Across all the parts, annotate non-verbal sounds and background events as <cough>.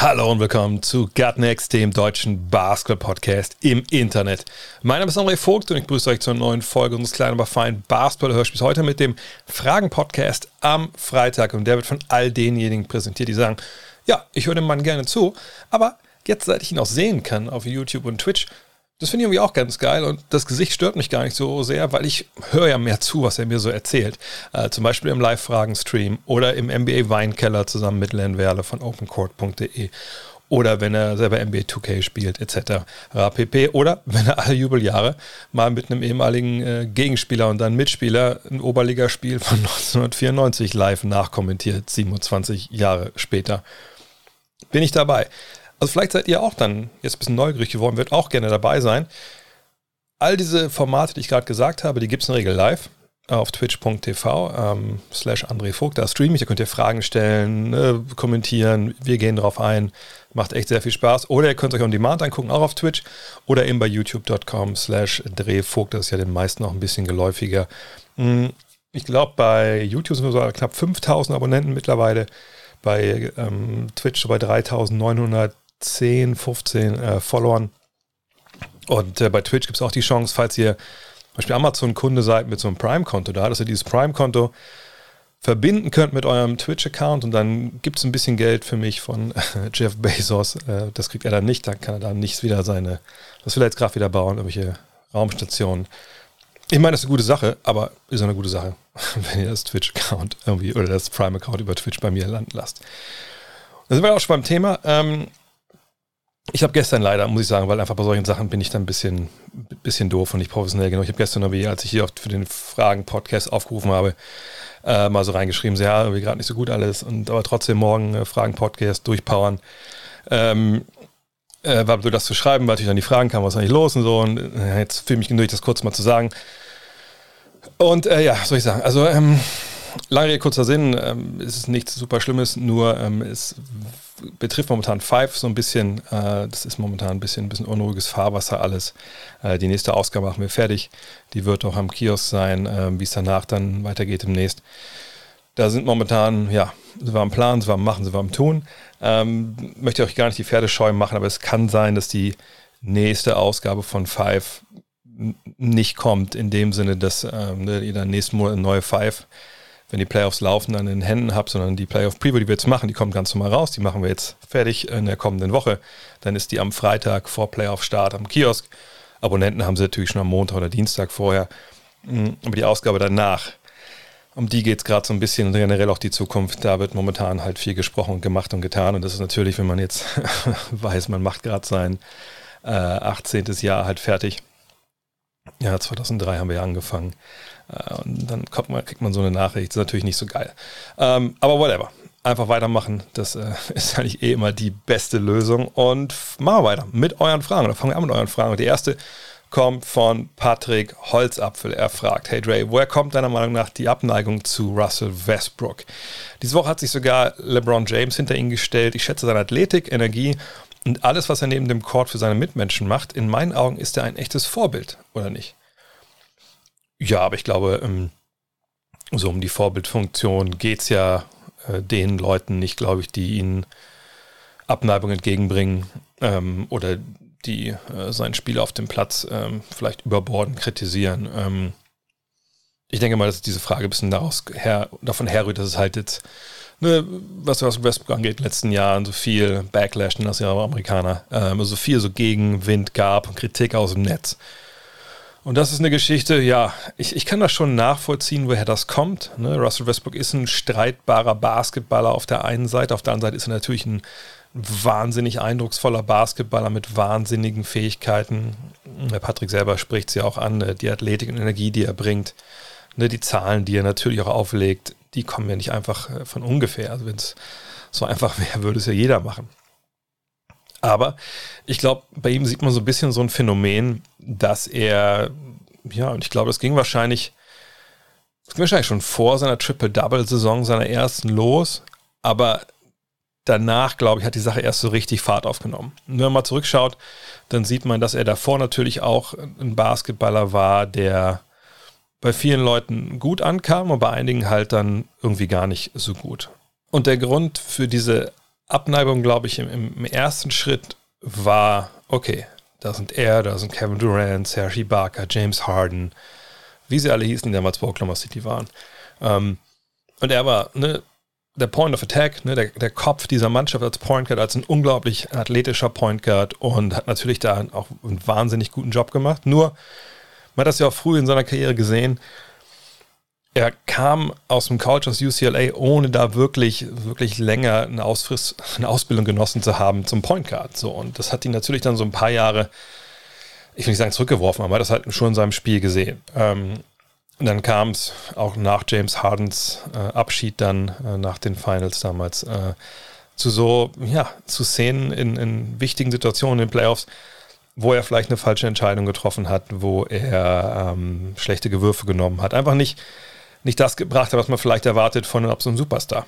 Hallo und willkommen zu Gutnext, dem deutschen Basketball-Podcast im Internet. Mein Name ist André Vogt und ich begrüße euch zur neuen Folge unseres kleinen, aber feinen Basketball-Hörspiels. Heute mit dem Fragen-Podcast am Freitag und der wird von all denjenigen präsentiert, die sagen, ja, ich höre dem Mann gerne zu, aber jetzt, seit ich ihn auch sehen kann auf YouTube und Twitch, das finde ich irgendwie auch ganz geil und das Gesicht stört mich gar nicht so sehr, weil ich höre ja mehr zu, was er mir so erzählt. Äh, zum Beispiel im Live-Fragen-Stream oder im NBA Weinkeller zusammen mit Len Werle von opencourt.de oder wenn er selber NBA 2K spielt etc. pp. Oder wenn er alle Jubeljahre mal mit einem ehemaligen äh, Gegenspieler und dann Mitspieler ein Oberligaspiel von <laughs> 1994 live nachkommentiert, 27 Jahre später. Bin ich dabei. Also vielleicht seid ihr auch dann jetzt ein bisschen neugierig geworden, wird auch gerne dabei sein. All diese Formate, die ich gerade gesagt habe, die gibt es in der Regel live auf twitch.tv ähm, slash André Vogt. Da streame ich, da könnt ihr Fragen stellen, äh, kommentieren, wir gehen drauf ein. Macht echt sehr viel Spaß. Oder ihr könnt euch on Demand angucken, auch auf Twitch. Oder eben bei youtube.com slash Drehvogt. Das ist ja den meisten auch ein bisschen geläufiger. Hm, Ich glaube, bei YouTube sind wir so knapp 5000 Abonnenten mittlerweile. Bei ähm, Twitch so bei 3910, 15 äh, Followern. Und äh, bei Twitch gibt es auch die Chance, falls ihr zum Beispiel Amazon-Kunde seid mit so einem Prime-Konto da, dass ihr dieses Prime-Konto verbinden könnt mit eurem Twitch-Account und dann gibt es ein bisschen Geld für mich von <laughs> Jeff Bezos. Äh, das kriegt er dann nicht, dann kann er dann nicht wieder seine, das will er jetzt gerade wieder bauen, irgendwelche Raumstationen. Ich meine, das ist eine gute Sache, aber ist eine gute Sache, <laughs> wenn ihr das Twitch-Account irgendwie oder das Prime-Account über Twitch bei mir landen lasst. Da sind wir auch schon beim Thema. Ähm, ich habe gestern leider, muss ich sagen, weil einfach bei solchen Sachen bin ich dann ein bisschen, bisschen doof und nicht professionell genug. Ich habe gestern irgendwie, als ich hier für den Fragen-Podcast aufgerufen habe, äh, mal so reingeschrieben, so, ja, irgendwie gerade nicht so gut alles und aber trotzdem morgen äh, Fragen-Podcast durchpowern. Ähm, äh, war du das zu schreiben, weil natürlich dann die Fragen kamen, was ist eigentlich los und so. Und äh, jetzt fühle ich mich genötigt, das kurz mal zu sagen. Und äh, ja, soll ich sagen? Also, ähm, lange Rede, kurzer Sinn, ähm, es ist nichts super Schlimmes, nur ähm, es betrifft momentan Five so ein bisschen. Äh, das ist momentan ein bisschen, ein bisschen unruhiges Fahrwasser alles. Äh, die nächste Ausgabe machen wir fertig. Die wird auch am Kiosk sein, äh, wie es danach dann weitergeht demnächst. Da sind momentan, ja, sind wir am Plan, sind wir am Machen, sind wir am Tun. Ähm, möchte euch gar nicht die Pferde scheu machen, aber es kann sein, dass die nächste Ausgabe von Five nicht kommt, in dem Sinne, dass ähm, ne, ihr dann nächsten Monat eine neue Five, wenn die Playoffs laufen, dann in den Händen habt, sondern die Playoff-Preview, die wir jetzt machen, die kommt ganz normal raus. Die machen wir jetzt fertig in der kommenden Woche. Dann ist die am Freitag vor Playoff-Start am Kiosk. Abonnenten haben sie natürlich schon am Montag oder Dienstag vorher. Mm, Aber die Ausgabe danach, um die geht es gerade so ein bisschen und generell auch die Zukunft. Da wird momentan halt viel gesprochen und gemacht und getan. Und das ist natürlich, wenn man jetzt <laughs> weiß, man macht gerade sein äh, 18. Jahr halt fertig. Ja, 2003 haben wir ja angefangen. Äh, und dann kommt man, kriegt man so eine Nachricht. Das ist natürlich nicht so geil. Ähm, aber whatever. Einfach weitermachen. Das äh, <laughs> ist eigentlich eh immer die beste Lösung. Und machen wir weiter mit euren Fragen. Dann fangen wir an mit euren Fragen. Und die erste kommt von Patrick Holzapfel. Er fragt, hey Dre, woher kommt deiner Meinung nach die Abneigung zu Russell Westbrook? Diese Woche hat sich sogar LeBron James hinter ihn gestellt. Ich schätze seine Athletik, Energie und alles, was er neben dem Court für seine Mitmenschen macht. In meinen Augen ist er ein echtes Vorbild, oder nicht? Ja, aber ich glaube, ähm, so um die Vorbildfunktion geht es ja äh, den Leuten nicht, glaube ich, die ihnen Abneigung entgegenbringen ähm, oder die äh, sein Spiel auf dem Platz ähm, vielleicht überborden, kritisieren. Ich denke mal, dass diese Frage ein bisschen daraus her, davon herrührt, dass es halt jetzt, ne, was, Westbrook angeht, in den letzten Jahren so viel Backlash, das ja Amerikaner, so viel so Gegenwind gab und Kritik aus dem Netz. Und das ist eine Geschichte, ja, ich, ich kann das schon nachvollziehen, woher das kommt. Ne? Russell Westbrook ist ein streitbarer Basketballer auf der einen Seite, auf der anderen Seite ist er natürlich ein wahnsinnig eindrucksvoller Basketballer mit wahnsinnigen Fähigkeiten. Der Patrick selber spricht ja auch an, ne? die Athletik und Energie, die er bringt, ne? die Zahlen, die er natürlich auch auflegt, die kommen ja nicht einfach äh, von ungefähr. Also wenn es so einfach <laughs> wäre, würde es ja jeder machen. Aber ich glaube, bei ihm sieht man so ein bisschen so ein Phänomen, dass er, ja, und ich glaube, das ging wahrscheinlich, das ging wahrscheinlich schon vor seiner Triple-Double-Saison, seiner ersten los, aber danach, glaube ich, hat die Sache erst so richtig Fahrt aufgenommen. Und wenn man mal zurückschaut, dann sieht man, dass er davor natürlich auch ein Basketballer war, der bei vielen Leuten gut ankam und bei einigen halt dann irgendwie gar nicht so gut. Und der Grund für diese Abneigung, glaube ich, im, im ersten Schritt war, okay, da sind er, da sind Kevin Durant, Sergi Barker, James Harden, wie sie alle hießen, die damals bei Oklahoma City waren. Ähm, und er war ne, der Point of Attack, ne, der, der Kopf dieser Mannschaft als Point Guard, als ein unglaublich athletischer Point Guard und hat natürlich da auch einen wahnsinnig guten Job gemacht. Nur, man hat das ja auch früh in seiner Karriere gesehen, er kam aus dem College aus UCLA, ohne da wirklich, wirklich länger eine, Ausfriss, eine Ausbildung genossen zu haben zum Point Guard. So, und das hat ihn natürlich dann so ein paar Jahre, ich will nicht sagen zurückgeworfen, aber das hat schon in seinem Spiel gesehen. Ähm, und dann kam es auch nach James Hardens äh, Abschied dann äh, nach den Finals damals äh, zu so, ja, zu Szenen in, in wichtigen Situationen in den Playoffs, wo er vielleicht eine falsche Entscheidung getroffen hat, wo er ähm, schlechte Gewürfe genommen hat. Einfach nicht nicht das gebracht hat, was man vielleicht erwartet von so einem Superstar.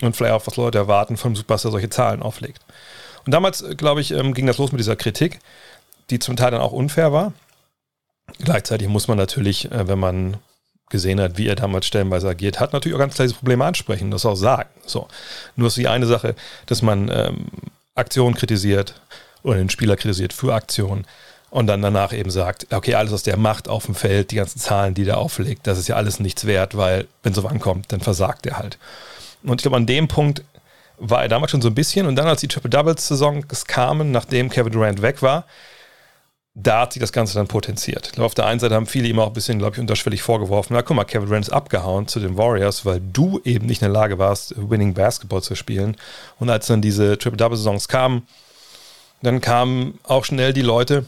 Und vielleicht auch, was Leute erwarten von einem Superstar solche Zahlen auflegt. Und damals, äh, glaube ich, ähm, ging das los mit dieser Kritik, die zum Teil dann auch unfair war. Gleichzeitig muss man natürlich, äh, wenn man gesehen hat, wie er damals stellenweise agiert hat, natürlich auch ganz klar diese Probleme ansprechen das auch sagen. So. Nur ist die eine Sache, dass man ähm, Aktionen kritisiert oder den Spieler kritisiert für Aktionen und dann danach eben sagt, okay, alles, was der macht auf dem Feld, die ganzen Zahlen, die der auflegt, das ist ja alles nichts wert, weil wenn so ankommt, dann versagt er halt. Und ich glaube, an dem Punkt war er damals schon so ein bisschen und dann, als die Triple-Doubles-Saisons kamen, nachdem Kevin Durant weg war, da hat sich das Ganze dann potenziert. Ich glaube, auf der einen Seite haben viele ihm auch ein bisschen, glaube ich, unterschwellig vorgeworfen, na guck mal, Kevin Durant ist abgehauen zu den Warriors, weil du eben nicht in der Lage warst, Winning Basketball zu spielen. Und als dann diese Triple-Double-Saisons kamen, dann kamen auch schnell die Leute,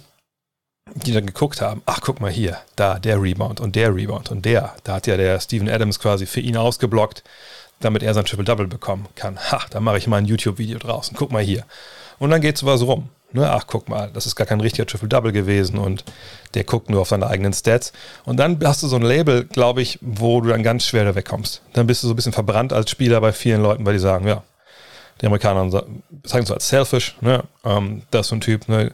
die dann geguckt haben, ach guck mal hier, da der Rebound und der Rebound und der, da hat ja der Steven Adams quasi für ihn ausgeblockt, damit er sein Triple-Double bekommen kann. Ha, da mache ich mal ein YouTube-Video draußen, guck mal hier. Und dann geht sowas rum. Ne? Ach, guck mal, das ist gar kein richtiger Triple-Double gewesen und der guckt nur auf seine eigenen Stats. Und dann hast du so ein Label, glaube ich, wo du dann ganz schwer da wegkommst. Dann bist du so ein bisschen verbrannt als Spieler bei vielen Leuten, weil die sagen, ja, die Amerikaner sagen so als selfish, ne? Ähm, das ist so ein Typ, ne?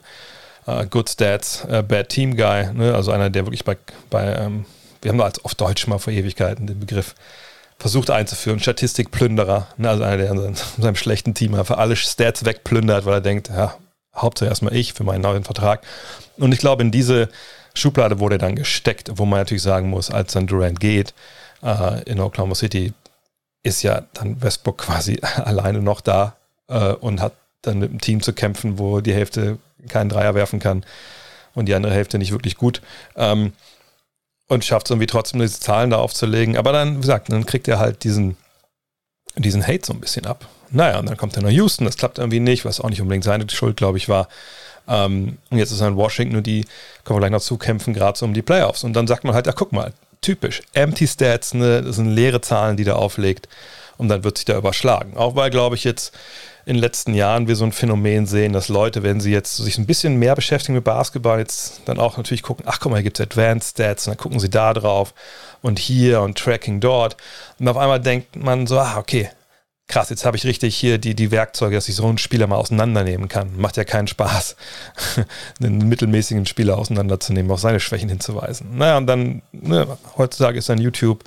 Uh, Good Stats, uh, Bad Team Guy, ne? also einer, der wirklich bei, bei ähm, wir haben als auf Deutsch mal vor Ewigkeiten den Begriff versucht einzuführen, Statistikplünderer, ne? also einer, der in seinem schlechten Team einfach alle Stats wegplündert, weil er denkt, ja, hauptsächlich erstmal ich für meinen neuen Vertrag. Und ich glaube, in diese Schublade wurde dann gesteckt, wo man natürlich sagen muss, als dann Durant geht äh, in Oklahoma City, ist ja dann Westbrook quasi <laughs> alleine noch da äh, und hat dann mit einem Team zu kämpfen, wo die Hälfte keinen Dreier werfen kann und die andere Hälfte nicht wirklich gut. Ähm, und schafft es irgendwie trotzdem, diese Zahlen da aufzulegen. Aber dann, wie gesagt, dann kriegt er halt diesen, diesen Hate so ein bisschen ab. Naja, und dann kommt er nach Houston, das klappt irgendwie nicht, was auch nicht unbedingt seine Schuld, glaube ich, war. Ähm, und jetzt ist er in Washington und die können wir gleich noch zukämpfen, gerade so um die Playoffs. Und dann sagt man halt, ja, guck mal, typisch, Empty Stats, ne, das sind leere Zahlen, die der auflegt. Und dann wird sich da überschlagen. Auch weil, glaube ich, jetzt in den letzten Jahren wir so ein Phänomen sehen, dass Leute, wenn sie jetzt sich ein bisschen mehr beschäftigen mit Basketball, jetzt dann auch natürlich gucken, ach guck mal, hier gibt es Advanced Stats und dann gucken sie da drauf und hier und Tracking dort. Und auf einmal denkt man so, ah, okay, krass, jetzt habe ich richtig hier die, die Werkzeuge, dass ich so einen Spieler mal auseinandernehmen kann. Macht ja keinen Spaß, <laughs> einen mittelmäßigen Spieler auseinanderzunehmen, auf seine Schwächen hinzuweisen. Naja, und dann, ne, heutzutage ist dann YouTube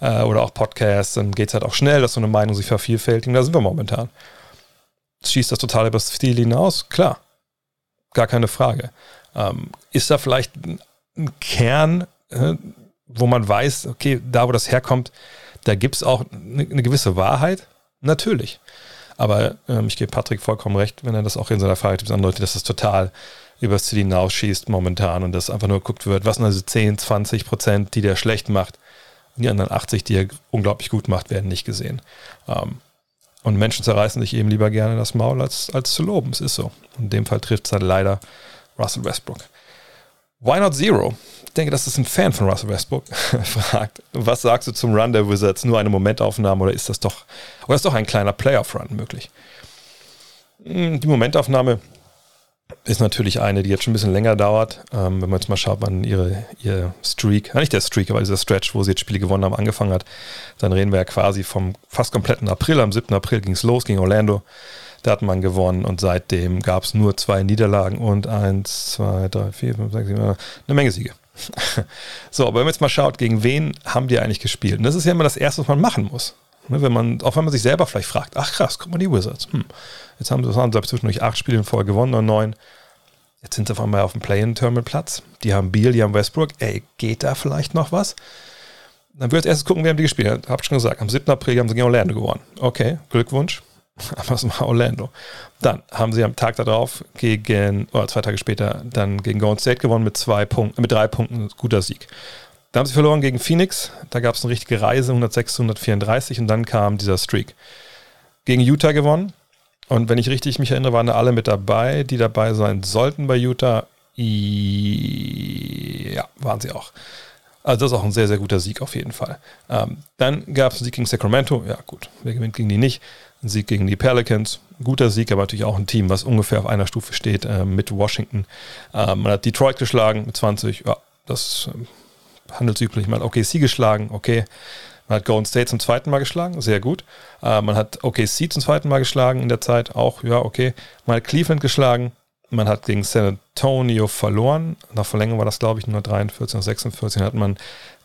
äh, oder auch Podcasts, dann geht es halt auch schnell, dass so eine Meinung sich vervielfältigt. Da sind wir momentan schießt das total über das Stil hinaus? Klar, gar keine Frage. Ähm, ist da vielleicht ein Kern, äh, wo man weiß, okay, da wo das herkommt, da gibt es auch eine, eine, gewisse Wahrheit? Natürlich. Aber ähm, ich gebe Patrick vollkommen recht, wenn er das auch in seiner Frage andeutet, dass das total über das Ziel hinausschießt momentan und dass einfach nur geguckt wird, was sind also 10, 20 Prozent, die der schlecht macht. Und die anderen 80, die er unglaublich gut macht, werden nicht gesehen. Ähm, und Menschen zerreißen sich eben lieber gerne das Maul, als, als zu loben. Es ist so. In dem Fall trifft es dann leider Russell Westbrook. Why not Zero? Ich denke, das ist ein Fan von Russell Westbrook. <laughs> fragt, was sagst du zum Run der Wizards? Nur eine Momentaufnahme oder ist das doch, oder ist doch ein kleiner Playoff-Run möglich? Hm, die Momentaufnahme ist natürlich eine, die jetzt schon ein bisschen länger dauert. Ähm, wenn man jetzt mal schaut, wann ihre, ihr Streak, nicht der Streak, aber dieser Stretch, wo sie jetzt Spiele gewonnen haben, angefangen hat, dann reden wir ja quasi vom fast kompletten April. Am 7. April ging es los gegen Orlando. Da hat man gewonnen und seitdem gab es nur zwei Niederlagen und eins, zwei, drei, vier, fünf, sechs, sieben, eine Menge Siege. <laughs> so, aber wenn man jetzt mal schaut, gegen wen haben die eigentlich gespielt? Und das ist ja immer das Erste, was man machen muss. Ne, wenn man, auch wenn man sich selber vielleicht fragt, ach krass, guck mal, die Wizards. Hm. Jetzt haben sie, haben sie zwischendurch acht Spiele in Folge gewonnen oder neun. Jetzt sind sie auf einmal auf dem Play-In-Terminal-Platz. Die haben Beal, die haben Westbrook. Ey, geht da vielleicht noch was? Dann wird erst gucken, wer haben die gespielt. Hab schon gesagt, am 7. April haben sie gegen Orlando gewonnen. Okay, Glückwunsch. <laughs> Aber es war Orlando. Dann haben sie am Tag darauf gegen, oder zwei Tage später, dann gegen Golden State gewonnen mit zwei Punkten, mit drei Punkten, guter Sieg. Da haben sie verloren gegen Phoenix. Da gab es eine richtige Reise, 106 zu 134 und dann kam dieser Streak. Gegen Utah gewonnen. Und wenn ich richtig mich erinnere, waren da alle mit dabei, die dabei sein sollten bei Utah. Ja, waren sie auch. Also das ist auch ein sehr, sehr guter Sieg auf jeden Fall. Ähm, dann gab es einen Sieg gegen Sacramento. Ja gut, wer gewinnt gegen die nicht? Ein Sieg gegen die Pelicans. Guter Sieg, aber natürlich auch ein Team, was ungefähr auf einer Stufe steht äh, mit Washington. Ähm, man hat Detroit geschlagen mit 20. Ja, das äh, handelsüblich. Hat OKC geschlagen, okay. Man hat Golden State zum zweiten Mal geschlagen, sehr gut. Äh, man hat OKC zum zweiten Mal geschlagen in der Zeit, auch, ja, okay. Man hat Cleveland geschlagen, man hat gegen San Antonio verloren. Nach Verlängerung war das, glaube ich, nur 43 und 46. hat man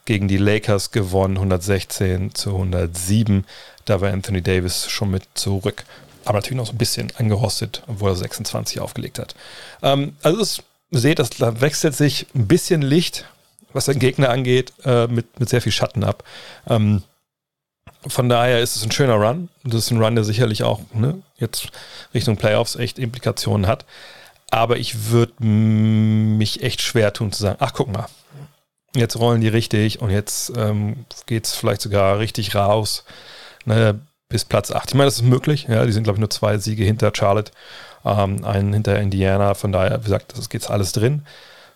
gegen die Lakers gewonnen, 116 zu 107. Da war Anthony Davis schon mit zurück. Aber natürlich noch so ein bisschen angerostet, obwohl er 26 aufgelegt hat. Ähm, also, das, seht, das, da wechselt sich ein bisschen Licht was den Gegner angeht, äh, mit, mit sehr viel Schatten ab. Ähm, von daher ist es ein schöner Run. Das ist ein Run, der sicherlich auch ne, jetzt Richtung Playoffs echt Implikationen hat. Aber ich würde mich echt schwer tun zu sagen, ach guck mal, jetzt rollen die richtig und jetzt ähm, geht es vielleicht sogar richtig raus ne, bis Platz 8. Ich meine, das ist möglich. Ja, die sind, glaube ich, nur zwei Siege hinter Charlotte, ähm, einen hinter Indiana. Von daher, wie gesagt, das geht alles drin.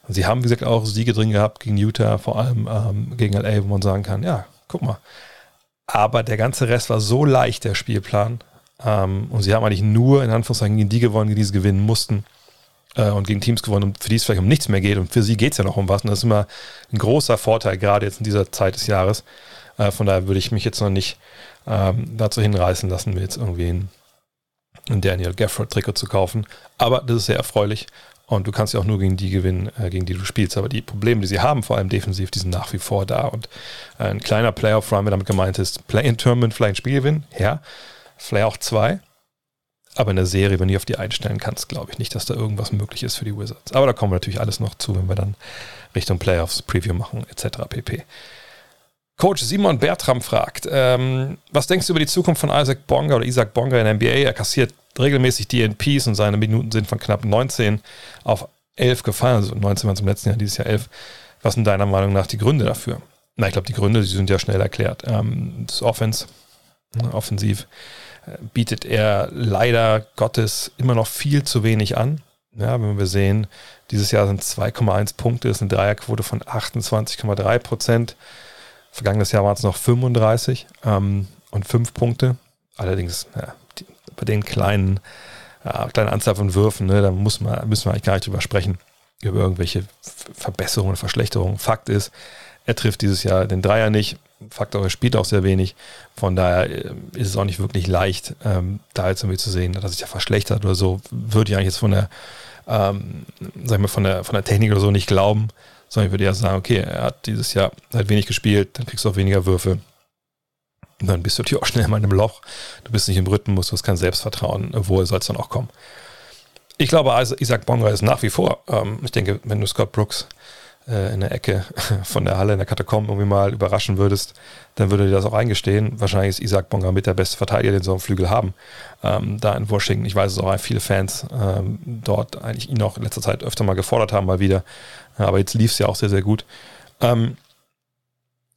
Sie haben, wie gesagt, auch Siege drin gehabt gegen Utah, vor allem ähm, gegen LA, wo man sagen kann, ja, guck mal. Aber der ganze Rest war so leicht, der Spielplan. Ähm, und sie haben eigentlich nur, in Anführungszeichen, gegen die gewonnen, die sie gewinnen mussten. Äh, und gegen Teams gewonnen, für die es vielleicht um nichts mehr geht. Und für sie geht es ja noch um was. Und das ist immer ein großer Vorteil, gerade jetzt in dieser Zeit des Jahres. Äh, von daher würde ich mich jetzt noch nicht ähm, dazu hinreißen lassen, mir jetzt irgendwie ein, ein Daniel Gafford-Trikot zu kaufen. Aber das ist sehr erfreulich. Und du kannst ja auch nur gegen die gewinnen, äh, gegen die du spielst. Aber die Probleme, die sie haben, vor allem defensiv, die sind nach wie vor da. Und äh, ein kleiner Playoff-Run, wenn damit gemeint ist, Play-in-Tournament, vielleicht ein Spiel gewinnen, ja. Vielleicht auch zwei. Aber in der Serie, wenn du auf die einstellen kannst, glaube ich nicht, dass da irgendwas möglich ist für die Wizards. Aber da kommen wir natürlich alles noch zu, wenn wir dann Richtung Playoffs Preview machen, etc. pp. Coach Simon Bertram fragt, ähm, was denkst du über die Zukunft von Isaac Bonga oder Isaac Bonga in der NBA? Er kassiert regelmäßig DNPs und seine Minuten sind von knapp 19 auf 11 gefallen. Also 19 waren zum letzten Jahr, dieses Jahr 11. Was sind deiner Meinung nach die Gründe dafür? Na, ich glaube, die Gründe, die sind ja schnell erklärt. Ähm, das Offense, ne, offensiv, äh, bietet er leider Gottes immer noch viel zu wenig an. Ja, wenn wir sehen, dieses Jahr sind 2,1 Punkte, ist eine Dreierquote von 28,3 Prozent. Vergangenes Jahr waren es noch 35 ähm, und 5 Punkte. Allerdings, ja, bei den kleinen, äh, kleinen Anzahl von Würfen, ne, da muss man, müssen wir eigentlich gar nicht drüber sprechen, über irgendwelche Verbesserungen, Verschlechterungen. Fakt ist, er trifft dieses Jahr den Dreier nicht. Fakt auch, er spielt auch sehr wenig. Von daher äh, ist es auch nicht wirklich leicht, ähm, da jetzt irgendwie zu sehen, dass sich ja verschlechtert oder so. Würde ich eigentlich jetzt von der, ähm, sagen wir, von der, von der Technik oder so nicht glauben sondern ich würde eher sagen, okay, er hat dieses Jahr halt wenig gespielt, dann kriegst du auch weniger Würfe. Dann bist du natürlich auch schnell mal in einem Loch. Du bist nicht im Rhythmus, du hast kein Selbstvertrauen. Woher soll es dann auch kommen? Ich glaube, also Isaac Bonga ist nach wie vor, ähm, ich denke, wenn du Scott Brooks äh, in der Ecke <laughs> von der Halle in der Katakomben irgendwie mal überraschen würdest, dann würde dir das auch eingestehen. Wahrscheinlich ist Isaac Bonga mit der beste Verteidiger, den auf dem Flügel haben. Ähm, da in Washington. Ich weiß es auch, viele Fans ähm, dort eigentlich ihn auch in letzter Zeit öfter mal gefordert haben, mal wieder. Aber jetzt lief es ja auch sehr, sehr gut. Ähm,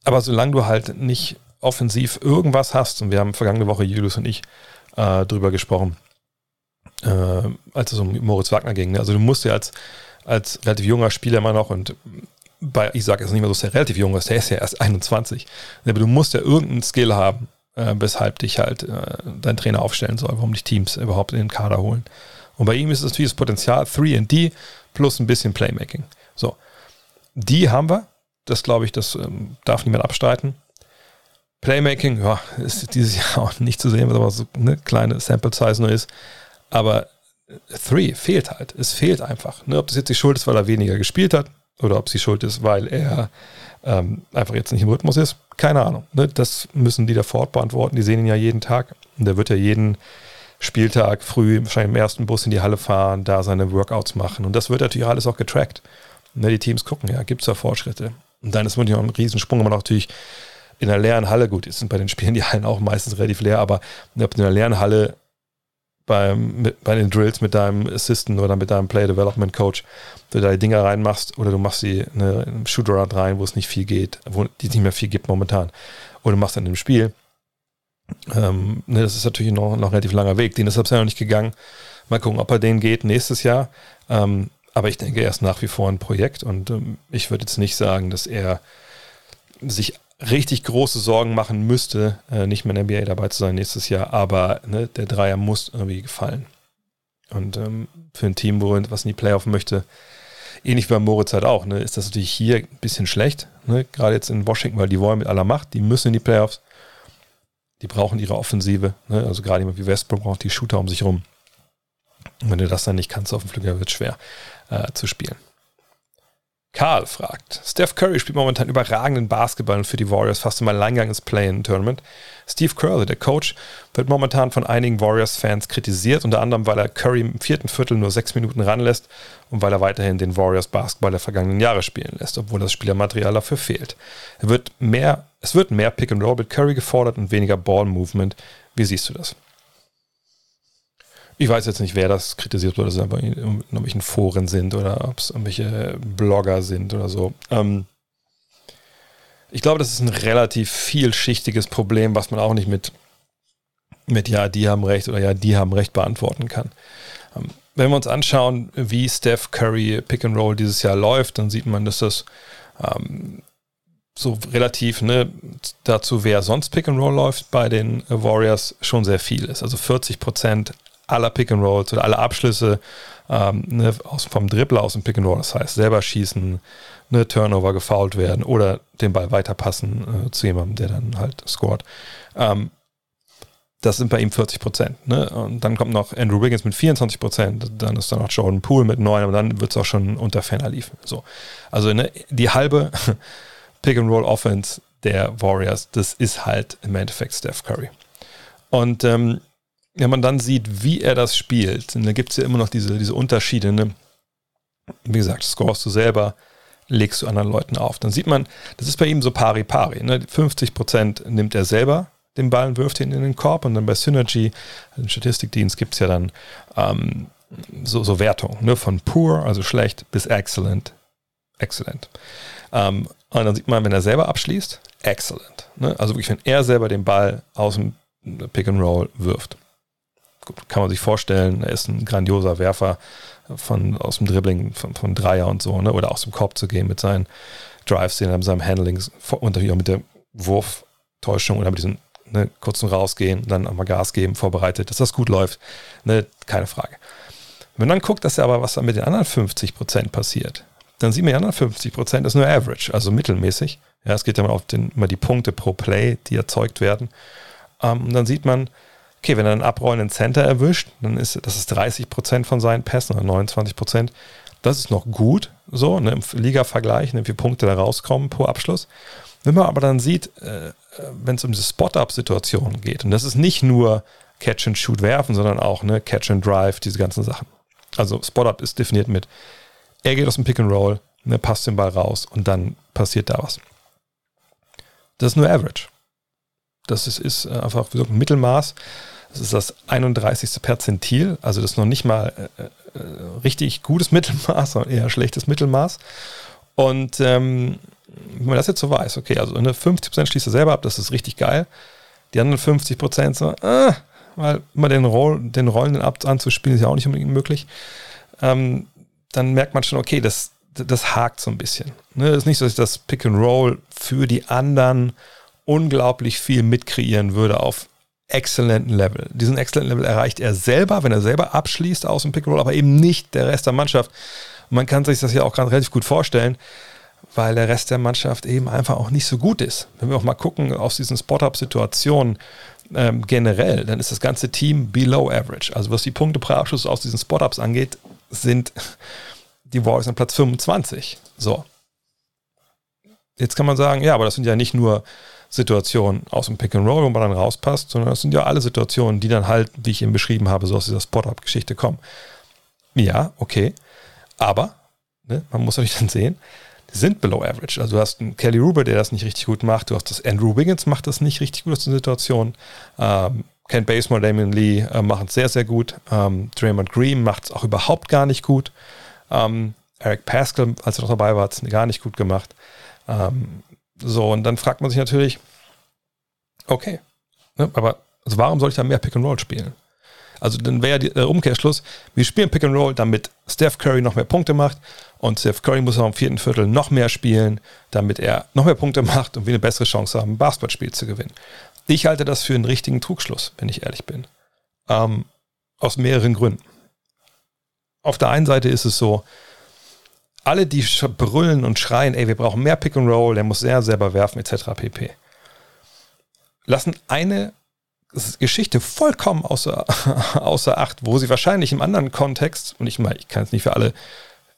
aber solange du halt nicht offensiv irgendwas hast, und wir haben vergangene Woche Julius und ich äh, drüber gesprochen, äh, als es um Moritz Wagner ging. Ne? Also du musst ja als, als relativ junger Spieler immer noch und bei Isaac ist nicht mehr so, dass er relativ jung ist, der ist ja erst 21. Aber du musst ja irgendeinen Skill haben, äh, weshalb dich halt äh, dein Trainer aufstellen soll, warum dich Teams überhaupt in den Kader holen. Und bei ihm ist es natürlich das Potenzial 3D plus ein bisschen Playmaking. So, die haben wir. Das glaube ich, das ähm, darf niemand abstreiten. Playmaking, ja, ist dieses <laughs> Jahr auch nicht zu sehen, was aber so eine kleine Sample Size nur ist. Aber 3 fehlt halt. Es fehlt einfach. Ne? Ob das jetzt die Schuld ist, weil er weniger gespielt hat oder ob es die Schuld ist, weil er ähm, einfach jetzt nicht im Rhythmus ist, keine Ahnung. Ne? Das müssen die da fort beantworten. Die sehen ihn ja jeden Tag. Und der wird ja jeden Spieltag früh wahrscheinlich im ersten Bus in die Halle fahren, da seine Workouts machen. Und das wird natürlich alles auch getrackt. Ne? Die Teams gucken, ja, gibt es da Fortschritte. Und dann ist man ja ein Riesensprung, aber natürlich in einer leeren Halle, gut, jetzt sind bei den Spielen die Hallen auch meistens relativ leer, aber in einer leeren Halle beim, mit, bei den Drills mit deinem Assistant oder mit deinem Play Development Coach, du die Dinger reinmachst oder du machst sie eine, eine Shooter rein, wo es nicht viel geht, wo die nicht mehr viel gibt momentan. Oder du machst dann im Spiel. Ähm, ne, das ist natürlich noch, noch ein relativ langer Weg. Den ist ja noch nicht gegangen. Mal gucken, ob er den geht nächstes Jahr. Ähm, aber ich denke, er ist nach wie vor ein Projekt und ähm, ich würde jetzt nicht sagen, dass er sich richtig große Sorgen machen müsste, äh, nicht mehr in der NBA dabei zu sein nächstes Jahr, aber ne, der Dreier muss irgendwie gefallen. Und ähm, für ein Team, wo was in die Playoff möchte, ähnlich wie bei Moritz halt auch, ne, ist das natürlich hier ein bisschen schlecht. Ne, gerade jetzt in Washington, weil die wollen mit aller Macht, die müssen in die Playoffs. Die brauchen ihre Offensive. Ne, also gerade jemand wie Westbrook braucht die Shooter um sich rum. Und wenn du das dann nicht kannst auf dem Flügel, wird es schwer äh, zu spielen. Karl fragt, Steph Curry spielt momentan überragenden Basketball und für die Warriors fast im Alleingang ins Play-In-Tournament. Steve Curley, der Coach, wird momentan von einigen Warriors-Fans kritisiert, unter anderem, weil er Curry im vierten Viertel nur sechs Minuten ranlässt und weil er weiterhin den Warriors-Basketball der vergangenen Jahre spielen lässt, obwohl das Spielermaterial dafür fehlt. Wird mehr, es wird mehr Pick-and-Roll mit Curry gefordert und weniger Ball-Movement. Wie siehst du das? Ich weiß jetzt nicht, wer das kritisiert oder es einfach in irgendwelchen Foren sind oder ob es irgendwelche Blogger sind oder so. Ähm ich glaube, das ist ein relativ vielschichtiges Problem, was man auch nicht mit, mit ja, die haben recht oder ja, die haben recht beantworten kann. Ähm wenn wir uns anschauen, wie Steph Curry Pick and Roll dieses Jahr läuft, dann sieht man, dass das ähm, so relativ ne, dazu, wer sonst Pick and Roll läuft bei den Warriors, schon sehr viel ist. Also 40 Prozent aller Pick and Rolls oder aller Abschlüsse ähm, ne, aus, vom Dribbler aus dem Pick and Roll, das heißt selber schießen, ne, Turnover gefoult werden oder den Ball weiterpassen äh, zu jemandem, der dann halt scored. Ähm, das sind bei ihm 40 Prozent. Ne? Und dann kommt noch Andrew Wiggins mit 24 Prozent, dann ist da noch Jordan Poole mit 9, aber dann wird es auch schon unter Fenner liefen. So. Also ne, die halbe <laughs> Pick and Roll Offense der Warriors, das ist halt im Endeffekt Steph Curry. Und ähm, wenn man dann sieht, wie er das spielt, dann gibt es ja immer noch diese, diese Unterschiede. Ne? Wie gesagt, scorest du selber, legst du anderen Leuten auf. Dann sieht man, das ist bei ihm so pari pari. Ne? 50% nimmt er selber den Ball und wirft ihn in den Korb und dann bei Synergy, im Statistikdienst, gibt es ja dann ähm, so, so Wertungen, ne? von poor, also schlecht, bis excellent, excellent. Ähm, und dann sieht man, wenn er selber abschließt, excellent. Ne? Also wirklich, wenn er selber den Ball aus dem Pick and Roll wirft kann man sich vorstellen, er ist ein grandioser Werfer von, aus dem Dribbling, von, von Dreier und so, ne? oder aus dem Korb zu gehen mit seinen Drives, mit seinem Handling und natürlich auch mit der Wurftäuschung oder mit diesem ne, kurzen Rausgehen, dann einmal Gas geben, vorbereitet, dass das gut läuft, ne? keine Frage. Wenn man dann guckt, dass er aber was mit den anderen 50 Prozent passiert, dann sieht man, die anderen 50 Prozent ist nur Average, also mittelmäßig. Ja, es geht dann auf den, immer die Punkte pro Play, die erzeugt werden. Ähm, und dann sieht man, okay, wenn er einen abrollenden Center erwischt, dann ist das ist 30 Prozent von seinen Pässen oder 29 Prozent. Das ist noch gut, so ne, im Liga-Vergleich, ne, wie Punkte da rauskommen pro Abschluss. Wenn man aber dann sieht, äh, wenn es um diese Spot-Up-Situation geht, und das ist nicht nur Catch and Shoot werfen, sondern auch ne, Catch and Drive, diese ganzen Sachen. Also Spot-Up ist definiert mit, er geht aus dem Pick and Roll, ne, passt den Ball raus und dann passiert da was. Das ist nur Average. Das ist, ist einfach ein Mittelmaß. Das ist das 31. Perzentil, also das ist noch nicht mal äh, äh, richtig gutes Mittelmaß, sondern eher schlechtes Mittelmaß. Und ähm, wenn man das jetzt so weiß, okay, also eine 50% schließt er selber ab, das ist richtig geil. Die anderen 50% so, äh, weil immer den, Roll, den rollenden Ab anzuspielen ist ja auch nicht unbedingt möglich. Ähm, dann merkt man schon, okay, das, das hakt so ein bisschen. Ne? Es ist nicht so, dass ich das Pick and Roll für die anderen unglaublich viel mitkreieren würde auf exzellenten Level. Diesen exzellenten Level erreicht er selber, wenn er selber abschließt aus dem Pickroll, aber eben nicht der Rest der Mannschaft. Und man kann sich das ja auch ganz relativ gut vorstellen, weil der Rest der Mannschaft eben einfach auch nicht so gut ist. Wenn wir auch mal gucken aus diesen Spot-Up-Situationen ähm, generell, dann ist das ganze Team below average. Also was die Punkte pro Abschluss aus diesen Spot-Ups angeht, sind die Warriors an Platz 25. So. Jetzt kann man sagen, ja, aber das sind ja nicht nur Situation aus dem Pick and Roll, wo man dann rauspasst, sondern das sind ja alle Situationen, die dann halt, wie ich eben beschrieben habe, so aus dieser Spot-Up-Geschichte kommen. Ja, okay. Aber ne, man muss natürlich dann sehen, die sind below average. Also du hast einen Kelly Ruber, der das nicht richtig gut macht, du hast das Andrew Wiggins macht das nicht richtig gut aus den Situationen. Ähm, Ken Basemore, Damian Lee äh, machen es sehr, sehr gut. Ähm, Draymond Green macht es auch überhaupt gar nicht gut. Ähm, Eric Pascal, als er noch dabei war, hat es gar nicht gut gemacht. Ähm, so, und dann fragt man sich natürlich, okay, ne, aber also warum soll ich da mehr Pick and Roll spielen? Also dann wäre der äh, Umkehrschluss, wir spielen Pick and Roll, damit Steph Curry noch mehr Punkte macht und Steph Curry muss auch im vierten Viertel noch mehr spielen, damit er noch mehr Punkte <laughs> macht und wir eine bessere Chance haben, ein Basketballspiel zu gewinnen. Ich halte das für einen richtigen Trugschluss, wenn ich ehrlich bin. Ähm, aus mehreren Gründen. Auf der einen Seite ist es so, alle, die brüllen und schreien, ey, wir brauchen mehr Pick and Roll, der muss sehr selber werfen, etc. pp. Lassen eine Geschichte vollkommen außer, <laughs> außer Acht, wo sie wahrscheinlich im anderen Kontext, und ich meine, ich kann jetzt nicht für alle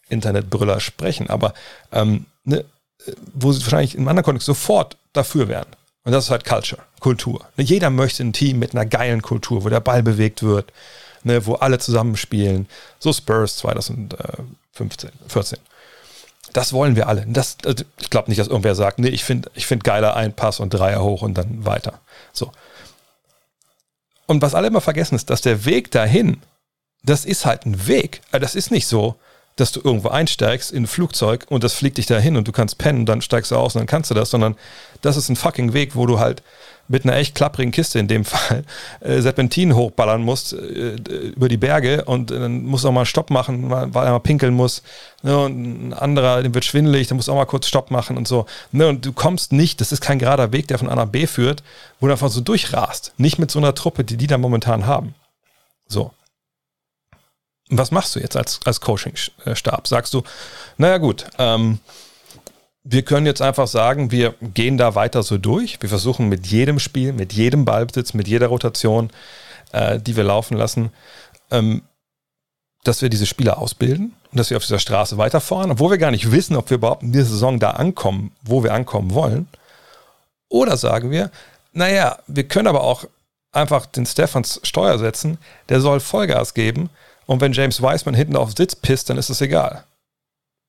Internetbrüller sprechen, aber ähm, ne, äh, wo sie wahrscheinlich im anderen Kontext sofort dafür wären. Und das ist halt Culture, Kultur. Ne, jeder möchte ein Team mit einer geilen Kultur, wo der Ball bewegt wird, ne, wo alle zusammenspielen. So Spurs 2015, 14. Das wollen wir alle. Das, äh, ich glaube nicht, dass irgendwer sagt, nee, ich finde ich find geiler ein Pass und Dreier hoch und dann weiter. So. Und was alle immer vergessen ist, dass der Weg dahin, das ist halt ein Weg. Äh, das ist nicht so, dass du irgendwo einsteigst in ein Flugzeug und das fliegt dich dahin und du kannst pennen, dann steigst du aus und dann kannst du das, sondern das ist ein fucking Weg, wo du halt mit einer echt klapprigen Kiste in dem Fall äh, Serpentinen hochballern musst äh, äh, über die Berge und äh, dann musst du auch mal Stopp machen, weil, weil er mal pinkeln muss. Ne, und ein anderer, dem wird schwindelig, der muss auch mal kurz Stopp machen und so. Ne, und du kommst nicht, das ist kein gerader Weg, der von A nach B führt, wo du einfach so durchrast. Nicht mit so einer Truppe, die die da momentan haben. So. Und was machst du jetzt als, als Coachingstab? Sagst du, naja gut, ähm, wir können jetzt einfach sagen, wir gehen da weiter so durch. Wir versuchen mit jedem Spiel, mit jedem Ballbesitz, mit jeder Rotation, äh, die wir laufen lassen, ähm, dass wir diese Spieler ausbilden und dass wir auf dieser Straße weiterfahren, obwohl wir gar nicht wissen, ob wir überhaupt in dieser Saison da ankommen, wo wir ankommen wollen. Oder sagen wir, naja, wir können aber auch einfach den Stefans Steuer setzen, der soll Vollgas geben und wenn James Wiseman hinten auf Sitz pisst, dann ist es egal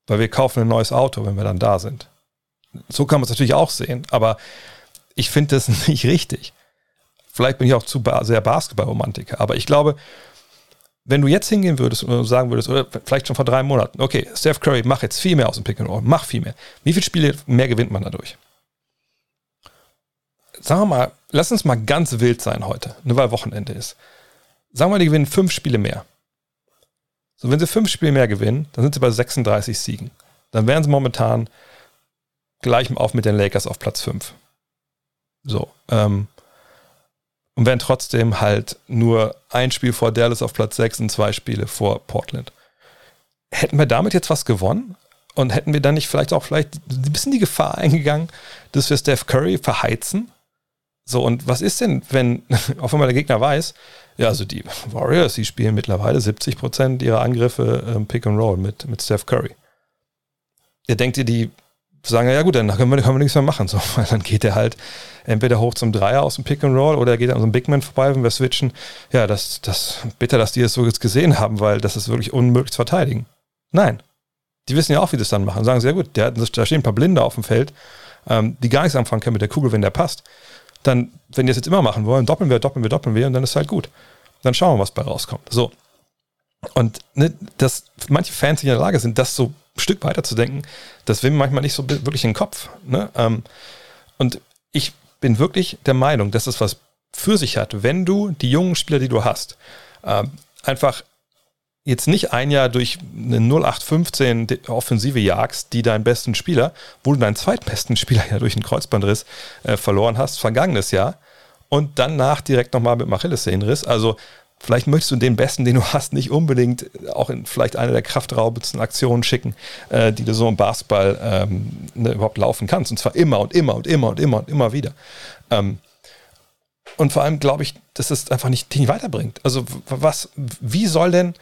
weil wir kaufen ein neues Auto, wenn wir dann da sind. So kann man es natürlich auch sehen, aber ich finde das <laughs> nicht richtig. Vielleicht bin ich auch zu ba sehr Basketballromantiker, aber ich glaube, wenn du jetzt hingehen würdest und sagen würdest, oder vielleicht schon vor drei Monaten, okay, Steph Curry, mach jetzt viel mehr aus dem Pick and Roll, mach viel mehr. Wie viele Spiele mehr gewinnt man dadurch? Sagen wir mal, lass uns mal ganz wild sein heute, nur weil Wochenende ist. Sagen wir mal, die gewinnen fünf Spiele mehr. So, wenn sie fünf Spiele mehr gewinnen, dann sind sie bei 36 Siegen. Dann wären sie momentan gleich auf mit den Lakers auf Platz 5. So. Ähm, und wären trotzdem halt nur ein Spiel vor Dallas auf Platz 6 und zwei Spiele vor Portland. Hätten wir damit jetzt was gewonnen? Und hätten wir dann nicht vielleicht auch vielleicht ein bisschen die Gefahr eingegangen, dass wir Steph Curry verheizen? So, und was ist denn, wenn <laughs> auf einmal der Gegner weiß, ja, also die Warriors, die spielen mittlerweile 70% ihrer Angriffe ähm, Pick and Roll mit, mit Steph Curry. Ihr denkt ihr, die sagen, ja gut, dann können wir, können wir nichts mehr machen. So, <laughs> dann geht er halt entweder hoch zum Dreier aus dem Pick and Roll oder er geht an so einem Big Man vorbei, wenn wir switchen. Ja, das, das, bitter, dass die das so jetzt gesehen haben, weil das ist wirklich unmöglich zu verteidigen. Nein. Die wissen ja auch, wie das dann machen. Und sagen sehr gut, der, da stehen ein paar Blinde auf dem Feld, ähm, die gar nichts anfangen können mit der Kugel, wenn der passt dann, wenn die das jetzt immer machen wollen, doppeln wir, doppeln wir, doppeln wir und dann ist halt gut. Dann schauen wir, was bei rauskommt. So. Und ne, dass manche Fans in der Lage sind, das so ein Stück weiter zu denken, das will manchmal nicht so wirklich in den Kopf. Ne? Ähm, und ich bin wirklich der Meinung, dass das was für sich hat, wenn du die jungen Spieler, die du hast, ähm, einfach jetzt nicht ein Jahr durch eine 0815 Offensive jagst, die deinen besten Spieler, wo du deinen zweitbesten Spieler ja durch einen Kreuzbandriss äh, verloren hast, vergangenes Jahr, und danach direkt nochmal mit Machilles-Sehnenriss. Also Vielleicht möchtest du den Besten, den du hast, nicht unbedingt äh, auch in vielleicht eine der kraftraubendsten Aktionen schicken, äh, die du so im Basketball ähm, ne, überhaupt laufen kannst. Und zwar immer und immer und immer und immer und immer wieder. Ähm, und vor allem glaube ich, dass es einfach nicht, nicht weiterbringt. Also was, wie soll denn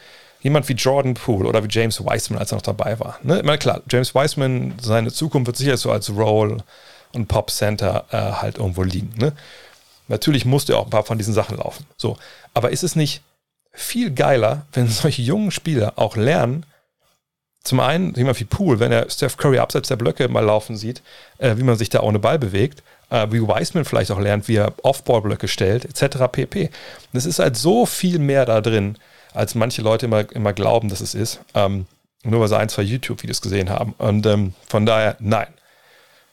jemand wie Jordan Poole oder wie James Wiseman, als er noch dabei war. Ne? Ich meine, klar, James Wiseman, seine Zukunft wird sicher so als Roll und Pop Center äh, halt irgendwo liegen. Ne? Natürlich musste auch ein paar von diesen Sachen laufen. So, aber ist es nicht viel geiler, wenn solche jungen Spieler auch lernen, zum einen, jemand wie Poole, wenn er Steph Curry abseits der Blöcke mal laufen sieht, äh, wie man sich da ohne Ball bewegt, äh, wie Wiseman vielleicht auch lernt, wie er Off-Ball-Blöcke stellt, etc. pp. Das ist halt so viel mehr da drin, als manche Leute immer, immer glauben, dass es ist. Ähm, nur weil sie ein, zwei YouTube-Videos gesehen haben. Und ähm, von daher, nein.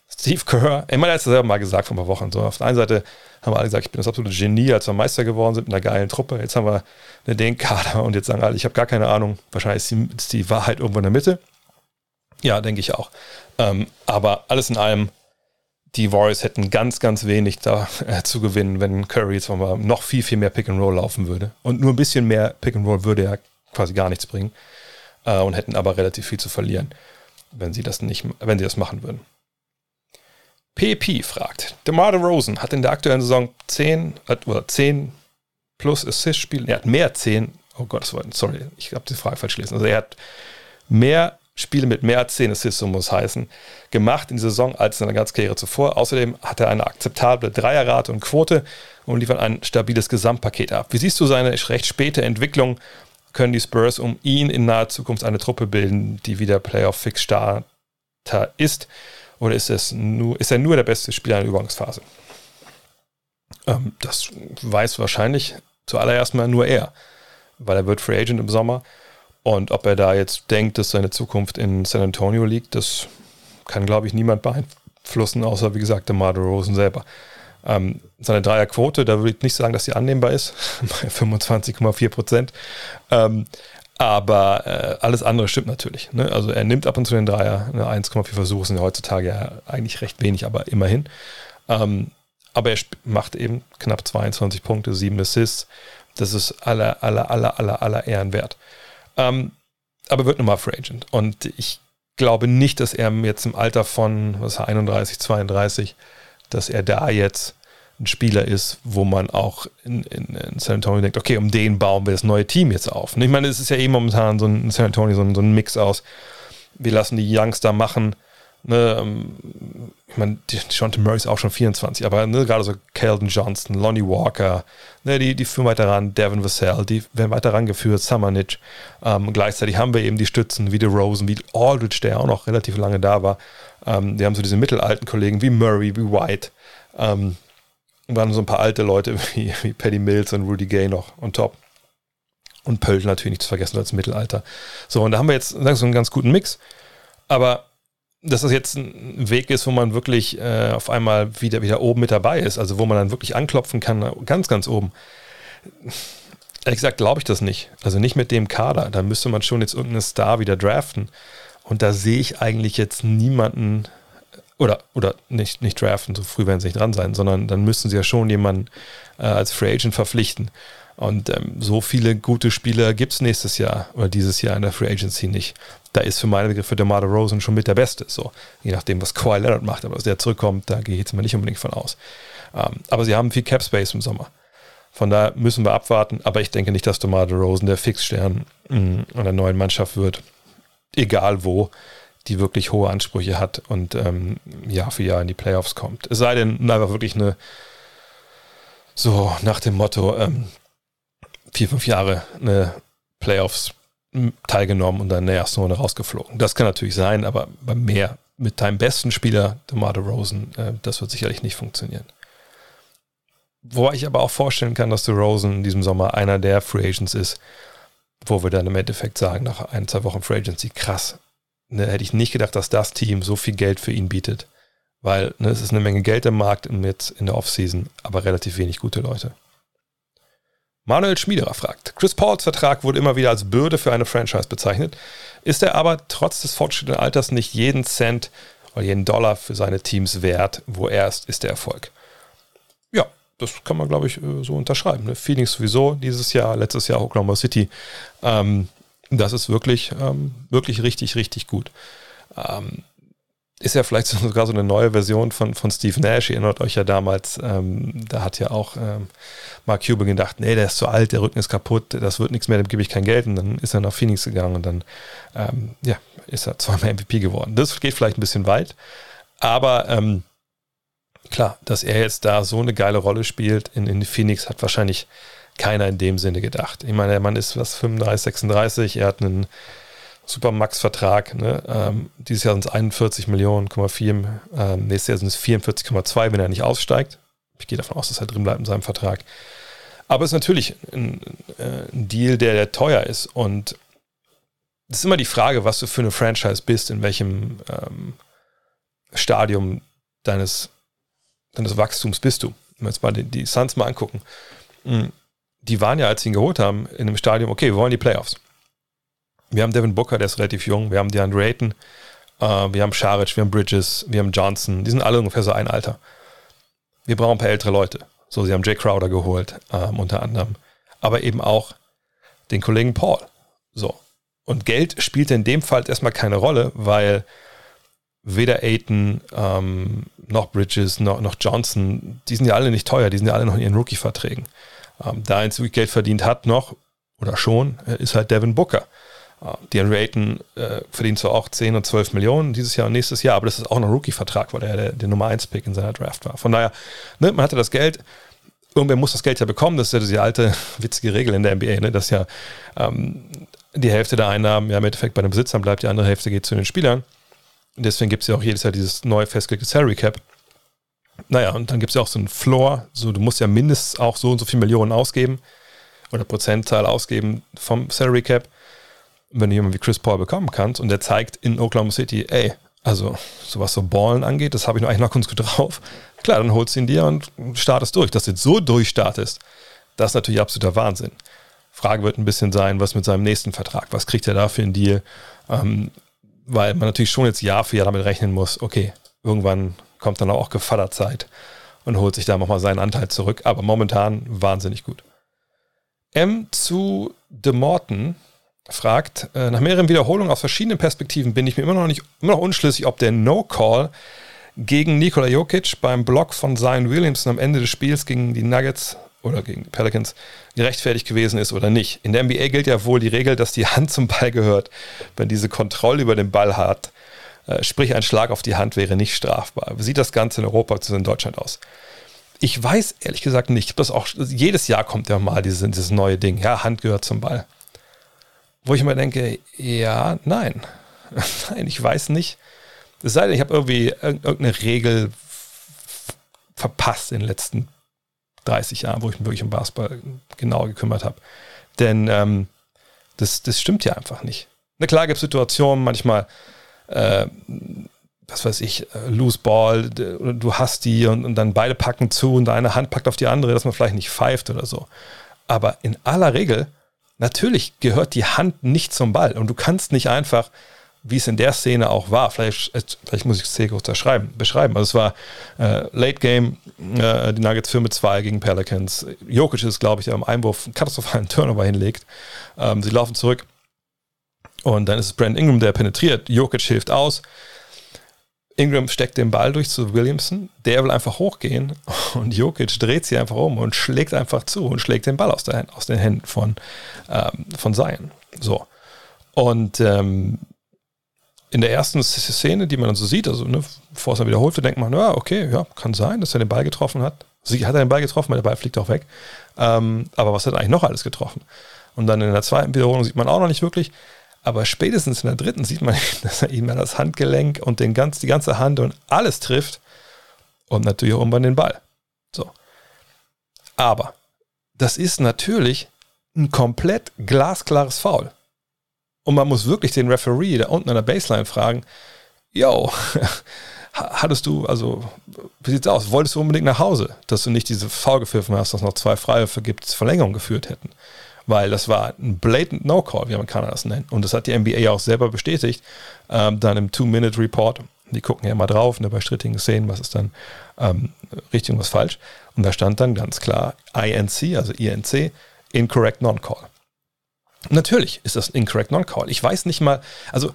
Steve Kerr, ich er hat es selber mal gesagt vor ein paar Wochen. So, auf der einen Seite haben wir alle gesagt, ich bin das absolute Genie, als wir Meister geworden sind mit einer geilen Truppe. Jetzt haben wir den Kader und jetzt sagen alle, ich habe gar keine Ahnung. Wahrscheinlich ist die, ist die, Wahrheit irgendwo in der Mitte. Ja, denke ich auch. Ähm, aber alles in allem, die Warriors hätten ganz, ganz wenig da äh, zu gewinnen, wenn Curry jetzt mal noch viel, viel mehr Pick and Roll laufen würde. Und nur ein bisschen mehr Pick and Roll würde ja quasi gar nichts bringen. Äh, und hätten aber relativ viel zu verlieren, wenn sie das nicht, wenn sie das machen würden. PP fragt, DeMar Rosen hat in der aktuellen Saison 10 äh, oder 10 plus Assist-Spiele, er hat mehr 10, oh Gott, sorry, ich habe die Frage falsch gelesen. Also er hat mehr Spiele mit mehr als 10 Assists, so muss heißen, gemacht in der Saison als in seiner ganzen Karriere zuvor. Außerdem hat er eine akzeptable Dreierrate und Quote und liefert ein stabiles Gesamtpaket ab. Wie siehst du seine recht späte Entwicklung? Können die Spurs um ihn in naher Zukunft eine Truppe bilden, die wieder Playoff-Fix-Starter ist? Oder ist, es nur, ist er nur der beste Spieler in der Übergangsphase? Ähm, das weiß wahrscheinlich zuallererst mal nur er, weil er wird Free Agent im Sommer und ob er da jetzt denkt, dass seine Zukunft in San Antonio liegt, das kann, glaube ich, niemand beeinflussen, außer, wie gesagt, der Marder Rosen selber. Ähm, seine Dreierquote, da würde ich nicht sagen, dass sie annehmbar ist, <laughs> bei 25,4 Prozent. Ähm, aber äh, alles andere stimmt natürlich. Ne? Also er nimmt ab und zu den Dreier, ne? 1,4 Versuche sind ja heutzutage ja eigentlich recht wenig, aber immerhin. Ähm, aber er macht eben knapp 22 Punkte, 7 Assists. Das ist aller, aller, aller, aller, aller Ehren wert. Ähm, aber wird nochmal Free Agent. Und ich glaube nicht, dass er jetzt im Alter von was 31, 32, dass er da jetzt ein Spieler ist, wo man auch in, in, in, San Antonio denkt, okay, um den bauen wir das neue Team jetzt auf. Und ich meine, es ist ja eh momentan so ein San Antonio so ein, so ein Mix aus, wir lassen die Youngster machen, Ne, ähm, ich meine, Jonathan Murray ist auch schon 24, aber ne, gerade so Keldon Johnson, Lonnie Walker, ne, die, die führen weiter ran, Devin Vassell, die werden weiter rangeführt, Summernich. Ähm, gleichzeitig haben wir eben die Stützen wie Rosen, wie Aldridge, der auch noch relativ lange da war. Ähm, die haben so diese mittelalten Kollegen wie Murray, wie White. Ähm, dann so ein paar alte Leute <laughs> wie, wie Paddy Mills und Rudy Gay noch on top. Und Pölten natürlich nicht zu vergessen als Mittelalter. So, und da haben wir jetzt so einen ganz guten Mix. Aber dass das jetzt ein Weg ist, wo man wirklich äh, auf einmal wieder, wieder oben mit dabei ist, also wo man dann wirklich anklopfen kann, ganz, ganz oben. Ehrlich gesagt, glaube ich das nicht. Also nicht mit dem Kader. Da müsste man schon jetzt irgendeinen Star wieder draften. Und da sehe ich eigentlich jetzt niemanden, oder, oder nicht, nicht draften, so früh werden sie nicht dran sein, sondern dann müssten sie ja schon jemanden äh, als Free Agent verpflichten. Und ähm, so viele gute Spieler gibt es nächstes Jahr oder dieses Jahr in der Free Agency nicht. Da ist für meine Begriffe der Marder Rosen schon mit der Beste. So, je nachdem, was Kawhi Leonard macht, aber dass der zurückkommt, da gehe ich jetzt mal nicht unbedingt von aus. Ähm, aber sie haben viel Cap Space im Sommer. Von daher müssen wir abwarten, aber ich denke nicht, dass DeMar Rosen der Fixstern mm, einer neuen Mannschaft wird. Egal wo, die wirklich hohe Ansprüche hat und ähm, Jahr für Jahr in die Playoffs kommt. Es sei denn, einfach wirklich eine, so nach dem Motto, ähm, vier, fünf Jahre eine Playoffs teilgenommen und dann in der ersten Runde rausgeflogen. Das kann natürlich sein, aber bei mehr mit deinem besten Spieler, DeMar Rosen, äh, das wird sicherlich nicht funktionieren. Wo ich aber auch vorstellen kann, dass Rosen in diesem Sommer einer der Free Agents ist, wo wir dann im Endeffekt sagen, nach ein, zwei Wochen Free Agency, krass, ne, hätte ich nicht gedacht, dass das Team so viel Geld für ihn bietet. Weil ne, es ist eine Menge Geld im Markt und jetzt in der Offseason, aber relativ wenig gute Leute. Manuel Schmiederer fragt, Chris Pauls Vertrag wurde immer wieder als Bürde für eine Franchise bezeichnet. Ist er aber trotz des fortschrittlichen Alters nicht jeden Cent oder jeden Dollar für seine Teams wert? Wo er ist, ist der Erfolg. Ja, das kann man, glaube ich, äh, so unterschreiben. Ne? Phoenix sowieso dieses Jahr, letztes Jahr Oklahoma City. Ähm, das ist wirklich, ähm, wirklich richtig, richtig gut. Ähm, ist ja vielleicht <laughs> sogar so eine neue Version von, von Steve Nash. Ihr erinnert euch ja damals, ähm, da hat ja auch ähm, Mark Cuban gedacht, nee, der ist zu alt, der Rücken ist kaputt, das wird nichts mehr, dem gebe ich kein Geld. Und dann ist er nach Phoenix gegangen und dann ähm, ja, ist er zweimal MVP geworden. Das geht vielleicht ein bisschen weit, aber ähm, klar, dass er jetzt da so eine geile Rolle spielt in, in Phoenix, hat wahrscheinlich keiner in dem Sinne gedacht. Ich meine, der Mann ist was 35, 36, er hat einen Supermax-Vertrag. Ne? Ähm, dieses Jahr sind es 41 Millionen, ähm, nächstes Jahr sind es 44,2, wenn er nicht aussteigt. Ich gehe davon aus, dass er drin bleibt in seinem Vertrag. Aber es ist natürlich ein, äh, ein Deal, der, der teuer ist. Und es ist immer die Frage, was du für eine Franchise bist, in welchem ähm, Stadium deines, deines Wachstums bist du. Wenn wir jetzt mal die, die Suns mal angucken. Hm, die waren ja, als sie ihn geholt haben, in einem Stadium, okay, wir wollen die Playoffs. Wir haben Devin Booker, der ist relativ jung. Wir haben DeAndre Ayton. Äh, wir haben Scharic, wir haben Bridges, wir haben Johnson. Die sind alle ungefähr so ein Alter. Wir brauchen ein paar ältere Leute. So, sie haben Jay Crowder geholt, ähm, unter anderem. Aber eben auch den Kollegen Paul. So. Und Geld spielt in dem Fall erstmal keine Rolle, weil weder Ayton ähm, noch Bridges noch, noch Johnson, die sind ja alle nicht teuer, die sind ja alle noch in ihren Rookie-Verträgen. Ähm, der einzige Geld verdient hat noch oder schon, äh, ist halt Devin Booker. DeAndre Ayton äh, verdient zwar auch 10 und 12 Millionen dieses Jahr und nächstes Jahr, aber das ist auch ein Rookie-Vertrag, weil er der, der Nummer 1-Pick in seiner Draft war. Von daher, ne, man hatte das Geld, irgendwer muss das Geld ja bekommen, das ist ja diese alte <laughs> witzige Regel in der NBA, ne, dass ja ähm, die Hälfte der Einnahmen ja im Endeffekt bei den Besitzern bleibt, die andere Hälfte geht zu den Spielern. Und deswegen gibt es ja auch jedes Jahr dieses neu festgelegte Salary Cap. Naja, und dann gibt es ja auch so einen Floor, so du musst ja mindestens auch so und so viele Millionen ausgeben oder Prozentzahl ausgeben vom Salary Cap wenn du jemanden wie Chris Paul bekommen kannst und der zeigt in Oklahoma City, ey, also so was so Ballen angeht, das habe ich noch eigentlich noch ganz gut drauf. Klar, dann holst du ihn dir und startest durch. Dass du jetzt so durchstartest, das ist natürlich absoluter Wahnsinn. Frage wird ein bisschen sein, was mit seinem nächsten Vertrag, was kriegt er da für einen Deal? Ähm, weil man natürlich schon jetzt Jahr für Jahr damit rechnen muss, okay, irgendwann kommt dann auch Gefallerzeit und holt sich da nochmal seinen Anteil zurück. Aber momentan wahnsinnig gut. M zu De Morton fragt, äh, nach mehreren Wiederholungen aus verschiedenen Perspektiven bin ich mir immer noch nicht immer noch unschlüssig, ob der No-Call gegen Nikola Jokic beim Block von Zion Williamson am Ende des Spiels gegen die Nuggets oder gegen die Pelicans gerechtfertigt gewesen ist oder nicht. In der NBA gilt ja wohl die Regel, dass die Hand zum Ball gehört, wenn diese Kontrolle über den Ball hat. Äh, sprich, ein Schlag auf die Hand wäre nicht strafbar. Wie sieht das Ganze in Europa bzw. in Deutschland aus? Ich weiß ehrlich gesagt nicht. Das auch, jedes Jahr kommt ja mal dieses, dieses neue Ding. Ja, Hand gehört zum Ball wo ich immer denke, ja, nein. <laughs> nein, ich weiß nicht. Es sei denn, ich habe irgendwie irgendeine Regel verpasst in den letzten 30 Jahren, wo ich mich wirklich um Basketball genau gekümmert habe. Denn ähm, das, das stimmt ja einfach nicht. Na klar gibt es Situationen, manchmal, äh, was weiß ich, äh, Loose Ball, du hast die und, und dann beide packen zu und eine Hand packt auf die andere, dass man vielleicht nicht pfeift oder so. Aber in aller Regel Natürlich gehört die Hand nicht zum Ball und du kannst nicht einfach, wie es in der Szene auch war, vielleicht, vielleicht muss ich es kurz beschreiben. Also es war äh, Late Game, äh, die Nuggets 4 mit 2 gegen Pelicans. Jokic ist, glaube ich, am Einwurf einen katastrophalen <laughs> Turnover hinlegt. Ähm, sie laufen zurück und dann ist es Brand Ingram, der penetriert. Jokic hilft aus. Ingram steckt den Ball durch zu Williamson, der will einfach hochgehen <laughs> und Jokic dreht sich einfach um und schlägt einfach zu und schlägt den Ball aus, der, aus den Händen von, ähm, von Zion. So. Und ähm, in der ersten Szene, die man dann so sieht, also ne, bevor es dann wiederholt wird, denkt man, ja, okay, ja, kann sein, dass er den Ball getroffen hat. Sie hat er den Ball getroffen, weil der Ball fliegt auch weg. Ähm, aber was hat er eigentlich noch alles getroffen? Und dann in der zweiten Wiederholung sieht man auch noch nicht wirklich. Aber spätestens in der dritten sieht man, <laughs> dass er ihm das Handgelenk und den ganz, die ganze Hand und alles trifft. Und natürlich auch irgendwann den Ball. So. Aber das ist natürlich ein komplett glasklares Foul. Und man muss wirklich den Referee da unten an der Baseline fragen, yo, <laughs> hattest du, also, wie sieht's aus? Wolltest du unbedingt nach Hause, dass du nicht diese Foul gepfiffen hast, dass noch zwei gibt, die Verlängerung geführt hätten? Weil das war ein blatant No-Call, wie Amerikaner das nennen. Und das hat die NBA auch selber bestätigt, ähm, dann im Two-Minute-Report, Die gucken ja immer drauf, ne, bei strittigen Szenen, was ist dann ähm, richtig und was falsch. Und da stand dann ganz klar INC, also INC, Incorrect Non-Call. Natürlich ist das ein Incorrect Non-Call. Ich weiß nicht mal, also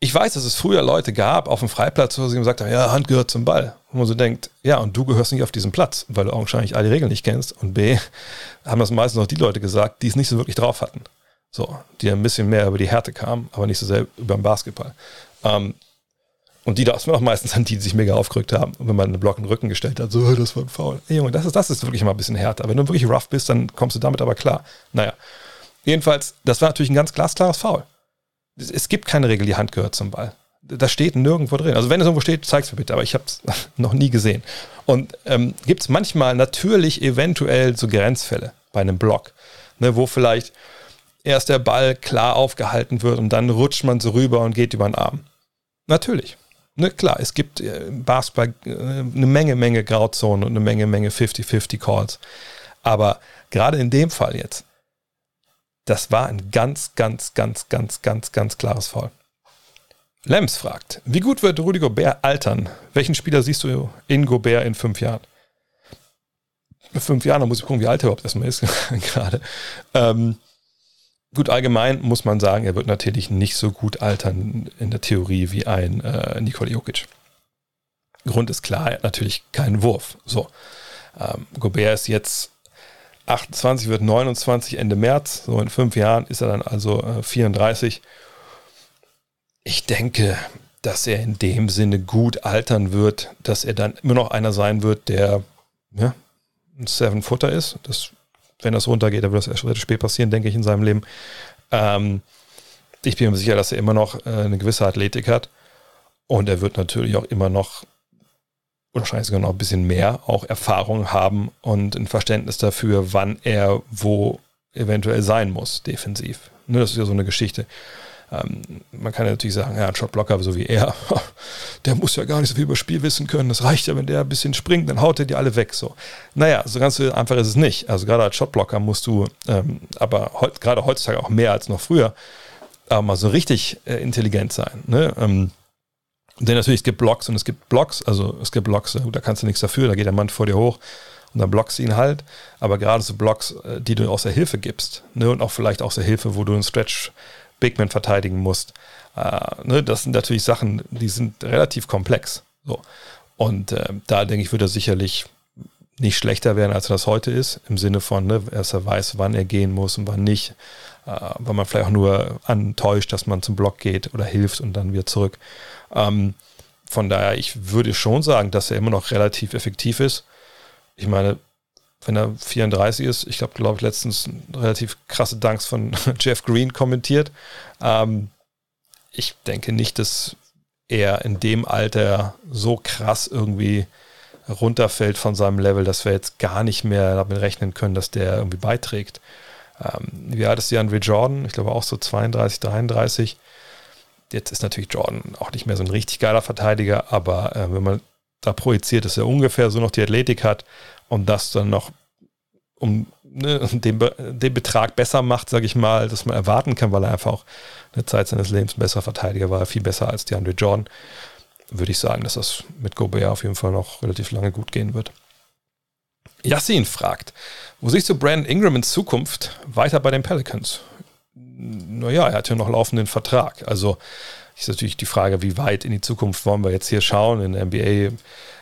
ich weiß, dass es früher Leute gab auf dem Freiplatz, wo sie gesagt haben, ja, Hand gehört zum Ball. Und man so denkt, ja, und du gehörst nicht auf diesen Platz, weil du augenscheinlich A, die Regeln nicht kennst und B, <laughs> haben das meistens auch die Leute gesagt, die es nicht so wirklich drauf hatten. So, die ein bisschen mehr über die Härte kamen, aber nicht so sehr über den Basketball. Ähm, und die das waren auch meistens dann die, die sich mega aufgerückt haben, wenn man einen Block in den Rücken gestellt hat, so, das war ein Foul. Ey, Junge, das ist, das ist wirklich mal ein bisschen härter. Wenn du wirklich rough bist, dann kommst du damit aber klar. Naja, jedenfalls, das war natürlich ein ganz glasklares Foul. Es gibt keine Regel, die Hand gehört zum Ball. Das steht nirgendwo drin. Also wenn es irgendwo steht, zeig's mir bitte, aber ich habe es <laughs> noch nie gesehen. Und ähm, gibt es manchmal natürlich eventuell so Grenzfälle bei einem Block, ne, wo vielleicht erst der Ball klar aufgehalten wird und dann rutscht man so rüber und geht über den Arm. Natürlich. Ne, klar, es gibt im äh, Basketball äh, eine Menge, Menge Grauzonen und eine Menge, Menge 50-50 Calls. Aber gerade in dem Fall jetzt, das war ein ganz, ganz, ganz, ganz, ganz, ganz klares Fall. Lems fragt, wie gut wird Rudy Gobert altern? Welchen Spieler siehst du in Gobert in fünf Jahren? Fünf Jahren, da muss ich gucken, wie alt er überhaupt erstmal ist <laughs> gerade. Ähm, gut, allgemein muss man sagen, er wird natürlich nicht so gut altern in der Theorie wie ein äh, Nikola Jokic. Grund ist klar, er hat natürlich keinen Wurf. So, ähm, Gobert ist jetzt 28, wird 29 Ende März. So in fünf Jahren ist er dann also äh, 34. Ich denke, dass er in dem Sinne gut altern wird, dass er dann immer noch einer sein wird, der ja, ein Seven-Footer ist. Das wenn das runtergeht, dann wird das erst spät passieren, denke ich, in seinem Leben. Ähm, ich bin mir sicher, dass er immer noch äh, eine gewisse Athletik hat. Und er wird natürlich auch immer noch, wahrscheinlich sogar noch ein bisschen mehr, auch Erfahrung haben und ein Verständnis dafür, wann er wo eventuell sein muss, defensiv. Ne, das ist ja so eine Geschichte. Ähm, man kann ja natürlich sagen, ja, ein Shotblocker so wie er, <laughs> der muss ja gar nicht so viel über Spiel wissen können. Das reicht ja, wenn der ein bisschen springt, dann haut er die alle weg. So. Naja, so ganz einfach ist es nicht. Also gerade als Shotblocker musst du, ähm, aber heut, gerade heutzutage auch mehr als noch früher, aber mal so richtig äh, intelligent sein. Ne? Ähm, denn natürlich, es gibt Blocks und es gibt Blocks, also es gibt Blocks, da kannst du nichts dafür, da geht der Mann vor dir hoch und dann blockst du ihn halt. Aber gerade so Blocks, äh, die du aus der Hilfe gibst, ne, und auch vielleicht aus der Hilfe, wo du einen Stretch Big Man verteidigen musst. Äh, ne, das sind natürlich Sachen, die sind relativ komplex. So. Und äh, da denke ich, würde er sicherlich nicht schlechter werden, als er das heute ist, im Sinne von, ne, dass er weiß, wann er gehen muss und wann nicht, äh, weil man vielleicht auch nur antäuscht, dass man zum Block geht oder hilft und dann wieder zurück. Ähm, von daher, ich würde schon sagen, dass er immer noch relativ effektiv ist. Ich meine, wenn er 34 ist. Ich habe, glaube ich, letztens relativ krasse Danks von <laughs> Jeff Green kommentiert. Ähm, ich denke nicht, dass er in dem Alter so krass irgendwie runterfällt von seinem Level, dass wir jetzt gar nicht mehr damit rechnen können, dass der irgendwie beiträgt. Ähm, wie alt ist Andre Jordan? Ich glaube auch so 32, 33. Jetzt ist natürlich Jordan auch nicht mehr so ein richtig geiler Verteidiger, aber äh, wenn man da projiziert, dass er ungefähr so noch die Athletik hat und das dann noch um ne, <laughs> den, den Betrag besser macht, sage ich mal, dass man erwarten kann, weil er einfach auch eine Zeit seines Lebens ein besserer Verteidiger war, viel besser als DeAndre Jordan, würde ich sagen, dass das mit Gobert auf jeden Fall noch relativ lange gut gehen wird. Yassin fragt, wo siehst du Brandon Ingram in Zukunft weiter bei den Pelicans? Naja, er hat ja noch laufenden Vertrag. Also ist natürlich die Frage, wie weit in die Zukunft wollen wir jetzt hier schauen. In der NBA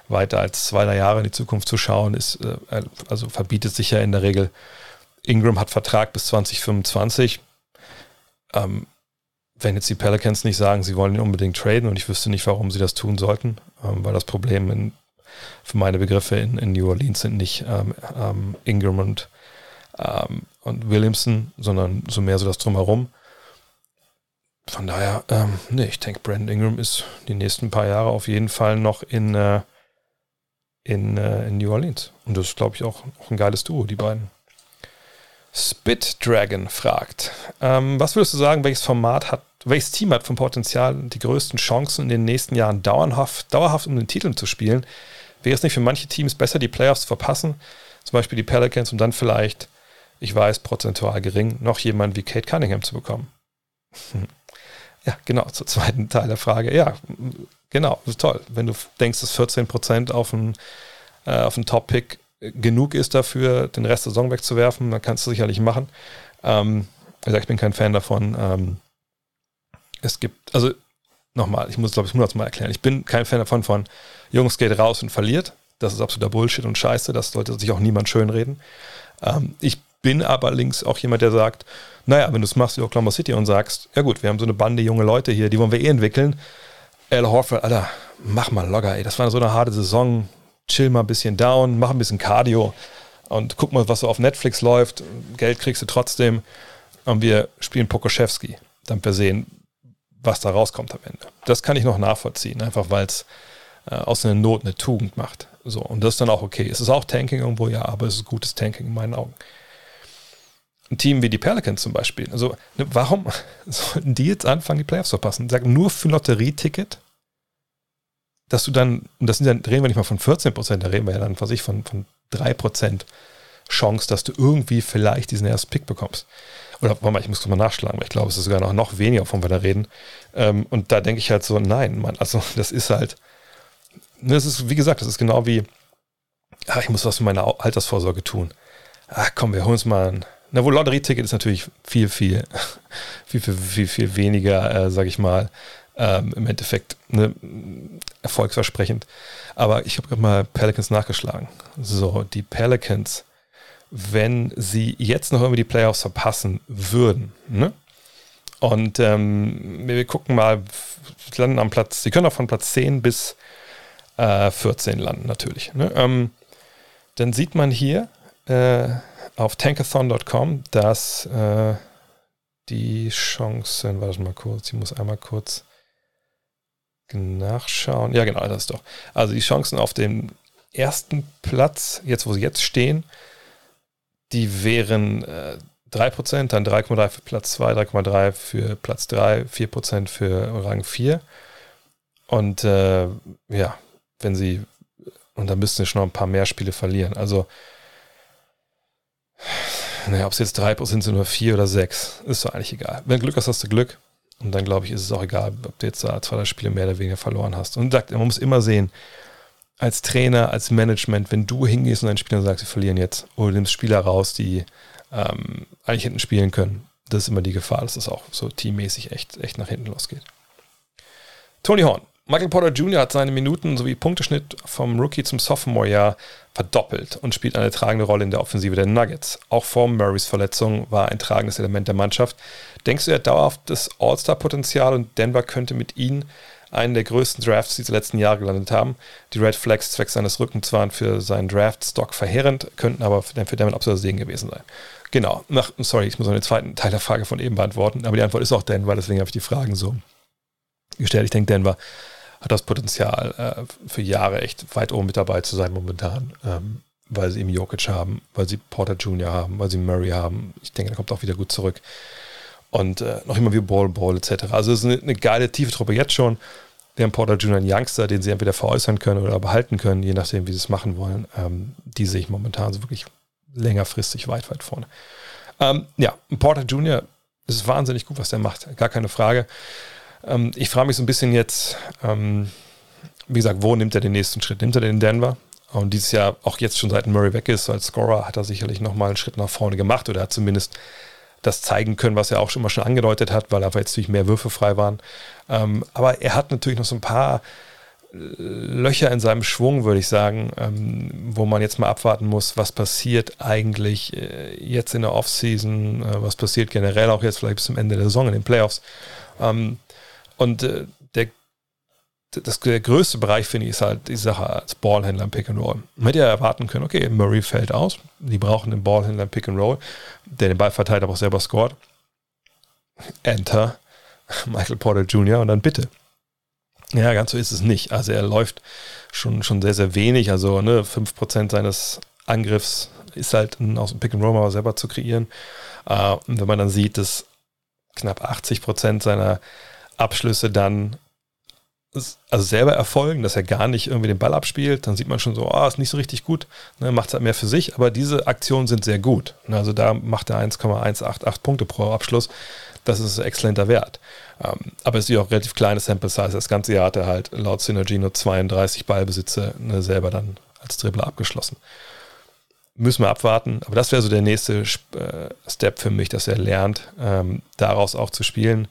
weiter als zwei, drei Jahre in die Zukunft zu schauen, ist, äh, also verbietet sich ja in der Regel. Ingram hat Vertrag bis 2025. Ähm, wenn jetzt die Pelicans nicht sagen, sie wollen ihn unbedingt traden und ich wüsste nicht, warum sie das tun sollten, ähm, weil das Problem in, für meine Begriffe in, in New Orleans sind nicht ähm, ähm Ingram und, ähm, und Williamson, sondern so mehr so das Drumherum. Von daher, ähm, nee, ich denke, Brandon Ingram ist die nächsten paar Jahre auf jeden Fall noch in, äh, in, äh, in New Orleans. Und das ist, glaube ich, auch, auch ein geiles Duo, die beiden. Spit Dragon fragt, ähm, was würdest du sagen, welches Format hat, welches Team hat vom Potenzial die größten Chancen in den nächsten Jahren dauerhaft, dauerhaft um den Titel zu spielen? Wäre es nicht für manche Teams besser, die Playoffs zu verpassen? Zum Beispiel die Pelicans und dann vielleicht, ich weiß, prozentual gering, noch jemanden wie Kate Cunningham zu bekommen? Ja, genau, zur zweiten Teil der Frage. Ja, genau, toll. Wenn du denkst, dass 14% auf einen, äh, Top-Pick genug ist dafür, den Rest der Saison wegzuwerfen, dann kannst du sicherlich machen. Ähm, ich bin kein Fan davon. Ähm, es gibt, also nochmal, ich muss glaube ich hundertmal erklären, ich bin kein Fan davon von Jungs geht raus und verliert. Das ist absoluter Bullshit und Scheiße, das sollte sich auch niemand schönreden. Ähm, ich bin aber links auch jemand, der sagt, naja, wenn du es machst wie Oklahoma City und sagst, ja gut, wir haben so eine Bande junge Leute hier, die wollen wir eh entwickeln. Al Horford, Alter, mach mal locker, ey, das war so eine harte Saison, chill mal ein bisschen down, mach ein bisschen Cardio und guck mal, was so auf Netflix läuft. Geld kriegst du trotzdem. Und wir spielen Pokoschewski, damit wir sehen, was da rauskommt am Ende. Das kann ich noch nachvollziehen, einfach weil es äh, aus einer Not eine Tugend macht. So, und das ist dann auch okay. Es ist auch Tanking irgendwo, ja, aber es ist gutes Tanking in meinen Augen. Ein Team wie die Pelicans zum Beispiel. Also, ne, warum <laughs> sollten die jetzt anfangen, die Playoffs zu verpassen? Sagen nur für Lotterieticket, dass du dann, und das sind dann, reden wir nicht mal von 14 Prozent, da reden wir ja dann, was ich, von, von 3 Prozent Chance, dass du irgendwie vielleicht diesen ersten Pick bekommst. Oder warte mal, ich muss mal nachschlagen, weil ich glaube, es ist sogar noch, noch weniger, wovon wir da reden. Ähm, und da denke ich halt so, nein, Mann, also <laughs> das ist halt, das ist, wie gesagt, das ist genau wie, ach, ich muss was für meine Altersvorsorge tun. Ach komm, wir holen uns mal ein, na wohl, Lotterieticket ist natürlich viel, viel, <laughs> viel, viel, viel, viel weniger, äh, sage ich mal, ähm, im Endeffekt ne, erfolgsversprechend. Aber ich habe gerade mal Pelicans nachgeschlagen. So, die Pelicans wenn sie jetzt noch irgendwie die Playoffs verpassen würden. Ne? Und ähm, wir gucken mal, sie landen am Platz, sie können auch von Platz 10 bis äh, 14 landen, natürlich. Ne? Ähm, dann sieht man hier äh, auf tankathon.com, dass äh, die Chancen, warte mal kurz, ich muss einmal kurz nachschauen. Ja, genau, das ist doch. Also die Chancen auf dem ersten Platz, jetzt wo sie jetzt stehen, die wären äh, 3%, dann 3,3 für Platz 2, 3,3 für Platz 3, 4% für Rang 4. Und äh, ja, wenn sie, und dann müssten sie schon noch ein paar mehr Spiele verlieren. Also, naja, ob es jetzt 3% sind oder 4 oder 6, ist doch eigentlich egal. Wenn du Glück hast, hast du Glück. Und dann glaube ich, ist es auch egal, ob du jetzt da zwei, drei Spiele mehr oder weniger verloren hast. Und sagt, man muss immer sehen, als Trainer, als Management, wenn du hingehst und deinen Spielern sagst, sie verlieren jetzt, oder du nimmst Spieler raus, die ähm, eigentlich hinten spielen können, das ist immer die Gefahr, dass das auch so teammäßig echt, echt nach hinten losgeht. Tony Horn. Michael Porter Jr. hat seine Minuten sowie Punkteschnitt vom Rookie zum Sophomore-Jahr verdoppelt und spielt eine tragende Rolle in der Offensive der Nuggets. Auch vor Murrays Verletzung war ein tragendes Element der Mannschaft. Denkst du, er hat dauerhaftes All-Star-Potenzial und Denver könnte mit ihm einen der größten Drafts dieser letzten Jahre gelandet haben. Die Red Flags zwecks seines Rückens waren für seinen Draft-Stock verheerend, könnten aber für den ein absoluter Segen gewesen sein. Genau, Nach, sorry, ich muss noch den zweiten Teil der Frage von eben beantworten, aber die Antwort ist auch Denver, deswegen habe ich die Fragen so gestellt. Ich denke, Denver hat das Potenzial, äh, für Jahre echt weit oben mit dabei zu sein momentan, ähm, weil sie eben Jokic haben, weil sie Porter Jr. haben, weil sie Murray haben. Ich denke, der kommt auch wieder gut zurück und äh, noch immer wie Ball, Ball etc. Also es ist eine, eine, geile, tiefe Truppe jetzt schon. Wir haben Porter Jr. einen Youngster, den sie entweder veräußern können oder behalten können, je nachdem, wie sie es machen wollen. Ähm, die sehe ich momentan so wirklich längerfristig weit, weit vorne. Ähm, ja, Porter Jr. ist wahnsinnig gut, was der macht, gar keine Frage. Ähm, ich frage mich so ein bisschen jetzt, ähm, wie gesagt, wo nimmt er den nächsten Schritt? Nimmt er den in Denver? Und dieses Jahr, auch jetzt schon seit Murray weg ist, als Scorer, hat er sicherlich nochmal einen Schritt nach vorne gemacht oder hat zumindest das zeigen können, was er auch schon mal schon angedeutet hat, weil einfach jetzt natürlich mehr Würfe frei waren. Ähm, aber er hat natürlich noch so ein paar äh, Löcher in seinem Schwung, würde ich sagen, ähm, wo man jetzt mal abwarten muss, was passiert eigentlich äh, jetzt in der Offseason, äh, was passiert generell auch jetzt vielleicht bis zum Ende der Saison in den Playoffs. Ähm, und äh, der das, der größte Bereich, finde ich, ist halt die Sache als Ballhändler im Pick and Roll. Man hätte ja erwarten können, okay, Murray fällt aus, die brauchen den Ballhändler im Pick and Roll, der den Ball verteilt, aber auch selber scored. Enter <laughs> Michael Porter Jr. und dann bitte. Ja, ganz so ist es nicht. Also er läuft schon, schon sehr, sehr wenig. Also ne, 5% seines Angriffs ist halt aus dem Pick and Roll mal selber zu kreieren. Äh, und wenn man dann sieht, dass knapp 80% seiner Abschlüsse dann also selber erfolgen, dass er gar nicht irgendwie den Ball abspielt, dann sieht man schon so, oh, ist nicht so richtig gut, ne, macht es halt mehr für sich, aber diese Aktionen sind sehr gut. Also da macht er 1,188 Punkte pro Abschluss. das ist ein exzellenter Wert. Ähm, aber es ist ja auch relativ kleine Sample Size. Das ganze Jahr hat er halt laut Synergy nur 32 Ballbesitze ne, selber dann als Dribbler abgeschlossen. Müssen wir abwarten. Aber das wäre so der nächste äh, Step für mich, dass er lernt, ähm, daraus auch zu spielen.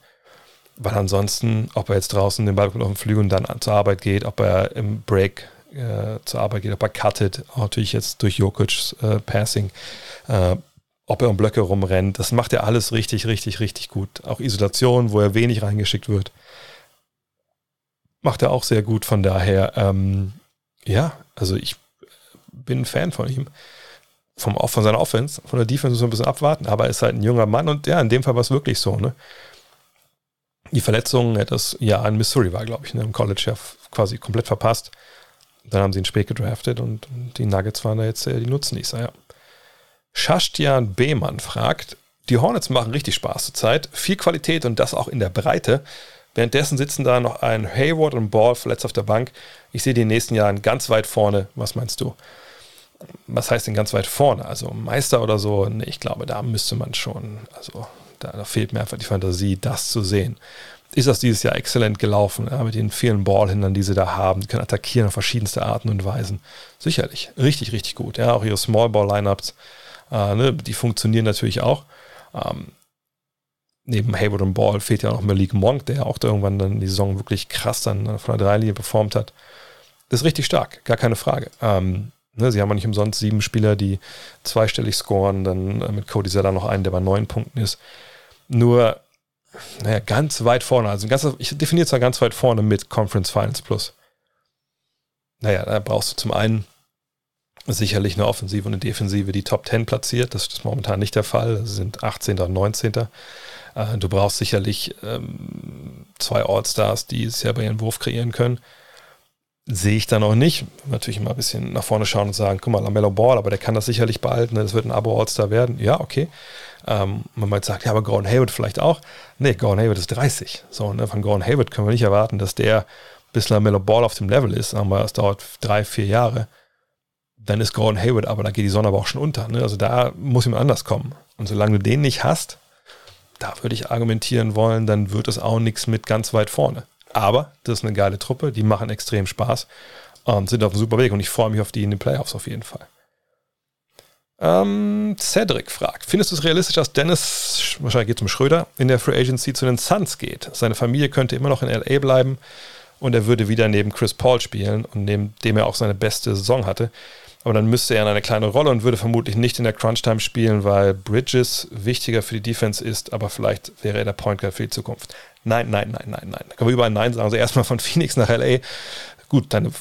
Weil ansonsten, ob er jetzt draußen den Ball auf dem Flügel und dann zur Arbeit geht, ob er im Break äh, zur Arbeit geht, ob er cuttet, natürlich jetzt durch Jokic's äh, Passing, äh, ob er um Blöcke rumrennt, das macht er alles richtig, richtig, richtig gut. Auch Isolation, wo er wenig reingeschickt wird, macht er auch sehr gut. Von daher, ähm, ja, also ich bin ein Fan von ihm. Vom, von seiner Offense, von der Defense muss man ein bisschen abwarten, aber er ist halt ein junger Mann und ja, in dem Fall war es wirklich so, ne? Die Verletzung, das Jahr in Missouri war, glaube ich, ne, im College ja quasi komplett verpasst. Dann haben sie ihn spät gedraftet und die Nuggets waren da jetzt die Nutznießer, ja. Schastian Behmann fragt, die Hornets machen richtig Spaß zurzeit, viel Qualität und das auch in der Breite. Währenddessen sitzen da noch ein Hayward und Ball verletzt auf der Bank. Ich sehe die in den nächsten Jahren ganz weit vorne. Was meinst du? Was heißt denn ganz weit vorne? Also Meister oder so? Nee, ich glaube, da müsste man schon, also da, da fehlt mir einfach die Fantasie, das zu sehen ist das dieses Jahr exzellent gelaufen, ja, mit den vielen Ballhindern, die sie da haben. Die können attackieren auf verschiedenste Arten und Weisen. Sicherlich, richtig, richtig gut. Ja, auch ihre Small Ball Lineups, äh, ne, die funktionieren natürlich auch. Ähm, neben Hayward und Ball fehlt ja noch Malik Monk, der auch da irgendwann dann die Saison wirklich krass dann von der Dreilinie performt hat. Das ist richtig stark, gar keine Frage. Ähm, ne, sie haben ja nicht umsonst sieben Spieler, die zweistellig scoren, dann äh, mit Cody Zeller noch einen, der bei neun Punkten ist. Nur naja, ganz weit vorne. Also ganz, ich definiere zwar ganz weit vorne mit Conference Finals Plus. Naja, da brauchst du zum einen sicherlich eine Offensive und eine Defensive, die Top 10 platziert. Das ist momentan nicht der Fall. Sie sind 18. und 19. Äh, du brauchst sicherlich ähm, zwei All-Stars, die es ja bei ihren Wurf kreieren können. Sehe ich da noch nicht. Natürlich mal ein bisschen nach vorne schauen und sagen, guck mal, Lamello Ball, aber der kann das sicherlich behalten. Das wird ein Abo-All-Star werden. Ja, okay. Ähm, man mal sagt, ja, aber Gordon Hayward vielleicht auch. Nee, Gordon Hayward ist 30. So, ne, von Gordon Hayward können wir nicht erwarten, dass der bis Lamelo Ball auf dem Level ist. Wir, es dauert drei, vier Jahre. Dann ist Gordon Hayward, aber da geht die Sonne aber auch schon unter. Ne? Also da muss jemand anders kommen. Und solange du den nicht hast, da würde ich argumentieren wollen, dann wird es auch nichts mit ganz weit vorne. Aber das ist eine geile Truppe, die machen extrem Spaß und sind auf einem super Weg. Und ich freue mich auf die in den Playoffs auf jeden Fall. Ähm, Cedric fragt, findest du es realistisch, dass Dennis, wahrscheinlich geht es um Schröder, in der Free Agency zu den Suns geht? Seine Familie könnte immer noch in LA bleiben und er würde wieder neben Chris Paul spielen und neben dem er auch seine beste Saison hatte. Aber dann müsste er in eine kleine Rolle und würde vermutlich nicht in der Crunch-Time spielen, weil Bridges wichtiger für die Defense ist, aber vielleicht wäre er der Point Guard für die Zukunft. Nein, nein, nein, nein, nein. Da können wir überall Nein sagen. Also erstmal von Phoenix nach LA. Gut, deine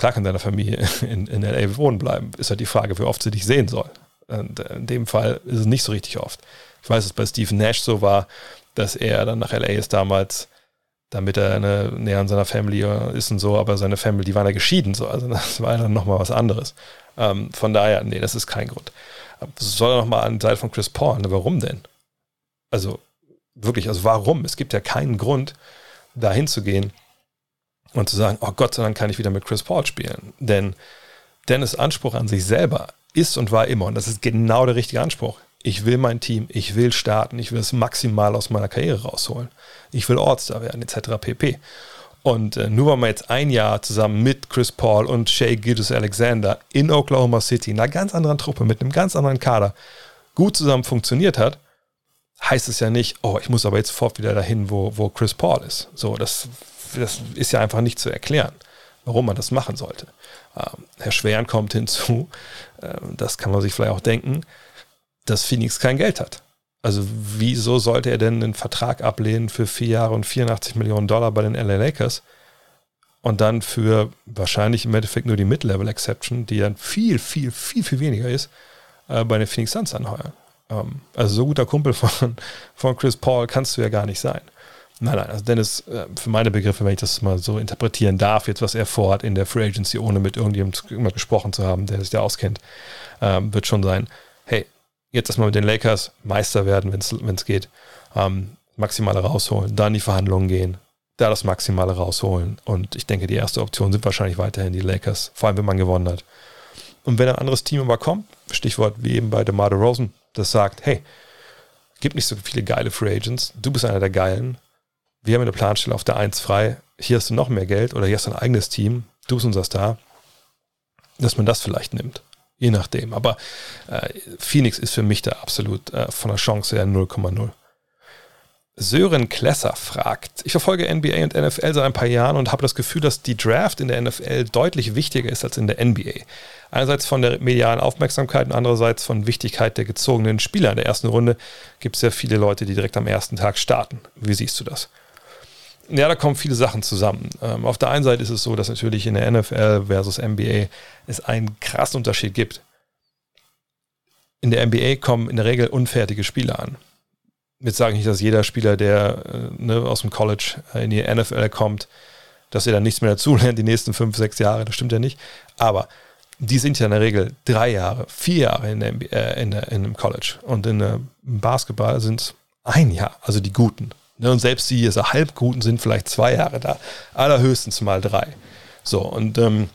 Klar kann deine Familie in, in LA wohnen bleiben. Ist halt die Frage, wie oft sie dich sehen soll. Und äh, in dem Fall ist es nicht so richtig oft. Ich weiß, dass es bei Steve Nash so war, dass er dann nach LA ist damals, damit er eine, näher an seiner Familie ist und so, aber seine Family, die waren ja geschieden, so. Also das war dann nochmal was anderes. Ähm, von daher, nee, das ist kein Grund. Soll er nochmal an die Seite von Chris Paul, ne, warum denn? Also wirklich, also warum? Es gibt ja keinen Grund, da hinzugehen und zu sagen, oh Gott sei Dank kann ich wieder mit Chris Paul spielen. Denn Dennis Anspruch an sich selber ist und war immer, und das ist genau der richtige Anspruch. Ich will mein Team, ich will starten, ich will es maximal aus meiner Karriere rausholen. Ich will Ortstar werden, etc. pp. Und äh, nur weil man jetzt ein Jahr zusammen mit Chris Paul und Shea Gildas Alexander in Oklahoma City, in einer ganz anderen Truppe, mit einem ganz anderen Kader, gut zusammen funktioniert hat, heißt es ja nicht, oh, ich muss aber jetzt sofort wieder dahin, wo, wo Chris Paul ist. So, das das ist ja einfach nicht zu erklären, warum man das machen sollte. Ähm, Herr Schweren kommt hinzu, äh, das kann man sich vielleicht auch denken, dass Phoenix kein Geld hat. Also wieso sollte er denn einen Vertrag ablehnen für vier Jahre und 84 Millionen Dollar bei den LA Lakers und dann für wahrscheinlich im Endeffekt nur die Mid-Level-Exception, die dann viel, viel, viel, viel weniger ist, äh, bei den Phoenix Suns anheuern. Ähm, also so guter Kumpel von, von Chris Paul kannst du ja gar nicht sein. Nein, nein, also Dennis, äh, für meine Begriffe, wenn ich das mal so interpretieren darf, jetzt was er vorhat in der Free Agency, ohne mit irgendjemandem gesprochen zu haben, der sich da auskennt, ähm, wird schon sein, hey, jetzt erstmal mit den Lakers Meister werden, wenn es geht, ähm, Maximale rausholen, dann die Verhandlungen gehen, da das Maximale rausholen. Und ich denke, die erste Option sind wahrscheinlich weiterhin die Lakers, vor allem wenn man gewonnen hat. Und wenn ein anderes Team aber kommt, Stichwort wie eben bei DeMar Rosen, das sagt, hey, Gibt nicht so viele geile Free Agents. Du bist einer der geilen. Wir haben eine Planstelle auf der 1 frei. Hier hast du noch mehr Geld oder hier hast du ein eigenes Team. Du bist unser Star. Dass man das vielleicht nimmt. Je nachdem. Aber äh, Phoenix ist für mich da absolut äh, von der Chance her 0,0. Sören Klesser fragt, ich verfolge NBA und NFL seit ein paar Jahren und habe das Gefühl, dass die Draft in der NFL deutlich wichtiger ist als in der NBA. Einerseits von der medialen Aufmerksamkeit und andererseits von Wichtigkeit der gezogenen Spieler in der ersten Runde gibt es sehr viele Leute, die direkt am ersten Tag starten. Wie siehst du das? Ja, da kommen viele Sachen zusammen. Ähm, auf der einen Seite ist es so, dass natürlich in der NFL versus NBA es einen krassen Unterschied gibt. In der NBA kommen in der Regel unfertige Spieler an jetzt sage ich nicht, dass jeder Spieler, der äh, ne, aus dem College äh, in die NFL kommt, dass er dann nichts mehr dazulernt die nächsten fünf, sechs Jahre. Das stimmt ja nicht. Aber die sind ja in der Regel drei Jahre, vier Jahre in, der, äh, in, der, in einem College. Und in, äh, im Basketball sind es ein Jahr, also die Guten. Ne, und selbst die also Halbguten sind vielleicht zwei Jahre da. Allerhöchstens mal drei. So, und ähm,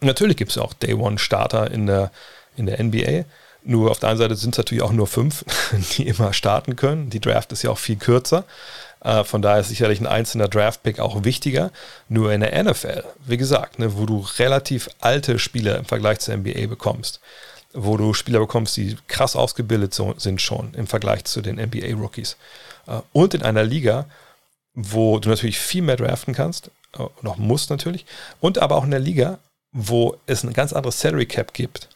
natürlich gibt es auch Day-One-Starter in der, in der NBA. Nur auf der einen Seite sind es natürlich auch nur fünf, <laughs> die immer starten können. Die Draft ist ja auch viel kürzer. Äh, von daher ist sicherlich ein einzelner Draft-Pick auch wichtiger. Nur in der NFL, wie gesagt, ne, wo du relativ alte Spieler im Vergleich zur NBA bekommst, wo du Spieler bekommst, die krass ausgebildet sind schon im Vergleich zu den NBA-Rookies. Äh, und in einer Liga, wo du natürlich viel mehr draften kannst, äh, noch musst natürlich, und aber auch in der Liga, wo es ein ganz anderes Salary Cap gibt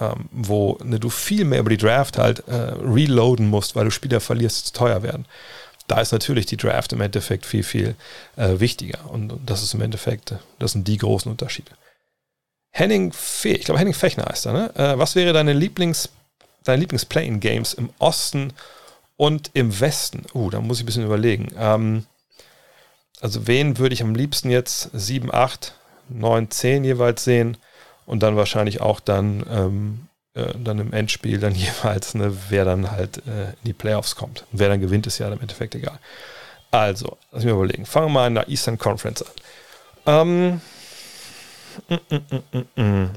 ähm, wo ne, du viel mehr über die Draft halt äh, reloaden musst, weil du Spieler verlierst, zu teuer werden. Da ist natürlich die Draft im Endeffekt viel, viel äh, wichtiger. Und, und, das ist im Endeffekt, das sind die großen Unterschiede. Henning Fee, ich glaube Henning Fechner heißt er, ne? Äh, was wäre deine Lieblings, deine Lieblings-Play-In-Games im Osten und im Westen? Uh, da muss ich ein bisschen überlegen. Ähm, also wen würde ich am liebsten jetzt 7, 8, 9, 10 jeweils sehen? Und dann wahrscheinlich auch dann, ähm, äh, dann im Endspiel dann <laughs> jeweils, ne, wer dann halt äh, in die Playoffs kommt. Wer dann gewinnt, ist ja im Endeffekt egal. Also, lass mich überlegen. Fangen wir mal in der Eastern Conference an. Ähm, mm, mm, mm,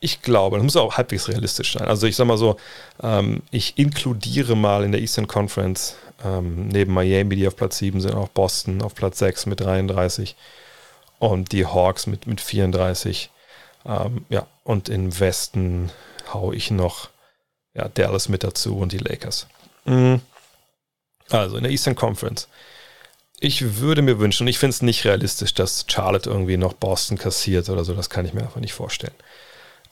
ich glaube, das muss auch halbwegs realistisch sein. Also ich sag mal so, ähm, ich inkludiere mal in der Eastern Conference ähm, neben Miami, die auf Platz 7 sind, auch Boston auf Platz 6 mit 33 und die Hawks mit, mit 34. Ähm, ja, und im Westen haue ich noch ja, Dallas mit dazu und die Lakers. Mhm. Also in der Eastern Conference. Ich würde mir wünschen, und ich finde es nicht realistisch, dass Charlotte irgendwie noch Boston kassiert oder so. Das kann ich mir einfach nicht vorstellen.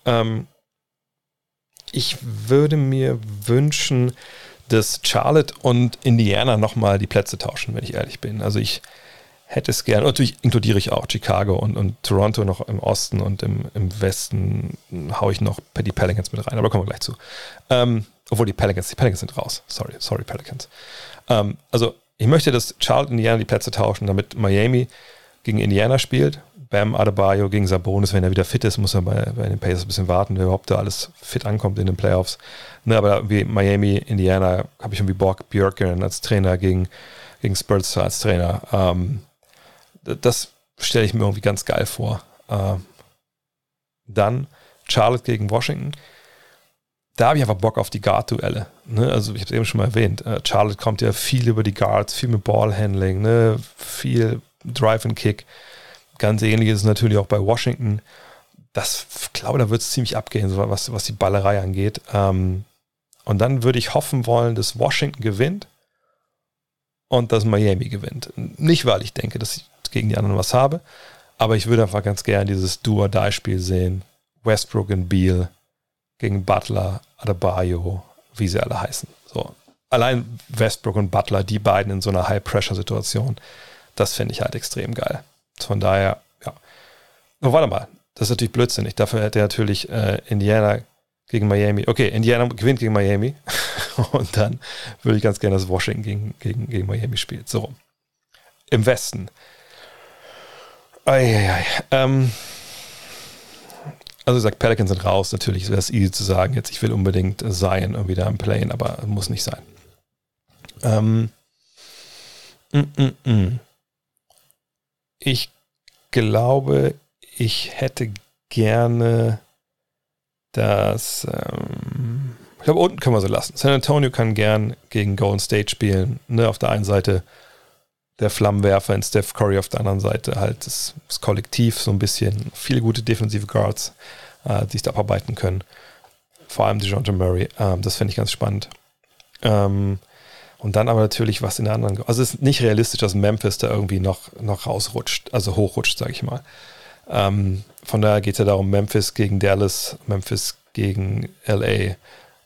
Ähm, ich würde mir wünschen, dass Charlotte und Indiana nochmal die Plätze tauschen, wenn ich ehrlich bin. Also ich hätte es gern. Natürlich inkludiere ich auch Chicago und, und Toronto noch im Osten und im, im Westen haue ich noch die Pelicans mit rein, aber kommen wir gleich zu. Ähm, obwohl die Pelicans, die Pelicans sind raus. Sorry, sorry, Pelicans. Ähm, also ich möchte, dass Charlotte und Indiana die Plätze tauschen, damit Miami gegen Indiana spielt. Bam Adebayo gegen Sabonis, wenn er wieder fit ist, muss er bei, bei den Pacers ein bisschen warten, der überhaupt da alles fit ankommt in den Playoffs. Ne, aber wie Miami, Indiana, habe ich irgendwie Bock, Björken als Trainer gegen, gegen Spurs als Trainer. Ähm, das stelle ich mir irgendwie ganz geil vor. Äh, dann Charlotte gegen Washington. Da habe ich einfach Bock auf die Guard-Duelle. Ne? Also ich habe es eben schon mal erwähnt. Äh, Charlotte kommt ja viel über die Guards, viel mit Ballhandling, ne? viel Drive and Kick. Ganz ähnlich ist es natürlich auch bei Washington. Das, glaube, da wird es ziemlich abgehen, was, was die Ballerei angeht. Ähm, und dann würde ich hoffen wollen, dass Washington gewinnt und dass Miami gewinnt. Nicht, weil ich denke, dass gegen die anderen was habe. Aber ich würde einfach ganz gerne dieses Do-or-Die-Spiel sehen. Westbrook und Beal gegen Butler, Adebayo, wie sie alle heißen. So. Allein Westbrook und Butler, die beiden in so einer High-Pressure-Situation, das finde ich halt extrem geil. Von daher, ja. Oh, warte mal, das ist natürlich blödsinnig. Dafür hätte natürlich äh, Indiana gegen Miami. Okay, Indiana gewinnt gegen Miami. <laughs> und dann würde ich ganz gerne, dass Washington gegen, gegen, gegen Miami spielt. So. Im Westen Eieiei. Ähm, also sagt Pelicans sind raus. Natürlich wäre es easy zu sagen, jetzt ich will unbedingt Zion irgendwie da im Playen, aber muss nicht sein. Ähm, mm, mm, mm. Ich glaube, ich hätte gerne das, ähm, glaube, unten können wir so lassen. San Antonio kann gern gegen Golden State spielen. Ne, auf der einen Seite der Flammenwerfer in Steph Curry, auf der anderen Seite halt das, das Kollektiv, so ein bisschen viele gute defensive Guards, äh, die sich da abarbeiten können. Vor allem DeJounte Murray. Ähm, das finde ich ganz spannend. Ähm, und dann aber natürlich was in der anderen. Also es ist nicht realistisch, dass Memphis da irgendwie noch, noch rausrutscht, also hochrutscht, sage ich mal. Ähm, von daher geht es ja darum, Memphis gegen Dallas, Memphis gegen LA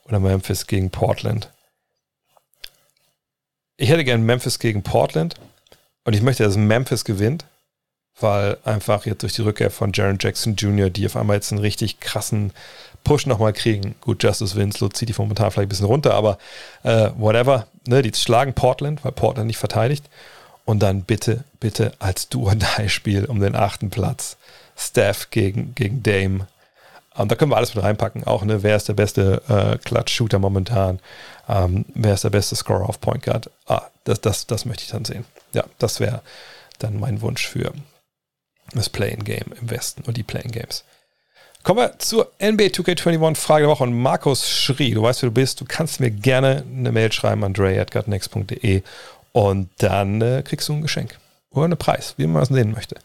oder Memphis gegen Portland. Ich hätte gern Memphis gegen Portland und ich möchte, dass Memphis gewinnt, weil einfach jetzt durch die Rückkehr von Jaron Jackson Jr., die auf einmal jetzt einen richtig krassen Push nochmal kriegen. Gut, Justice Winslow zieht die momentan vielleicht ein bisschen runter, aber äh, whatever. Ne, die schlagen Portland, weil Portland nicht verteidigt. Und dann bitte, bitte als Do-or-Die-Spiel um den achten Platz. Steph gegen, gegen Dame. Um, da können wir alles mit reinpacken. Auch, ne, wer ist der beste äh, Clutch-Shooter momentan? Um, wer ist der beste Scorer auf Point Guard? Ah, das, das, das möchte ich dann sehen. Ja, das wäre dann mein Wunsch für das Play-in-Game im Westen und die Play-in-Games. Kommen wir zur NBA 2K21 Frage der Woche und Markus schrie, du weißt, wer du bist, du kannst mir gerne eine Mail schreiben an dre.gutnext.de und dann äh, kriegst du ein Geschenk oder einen Preis, wie man es sehen möchte.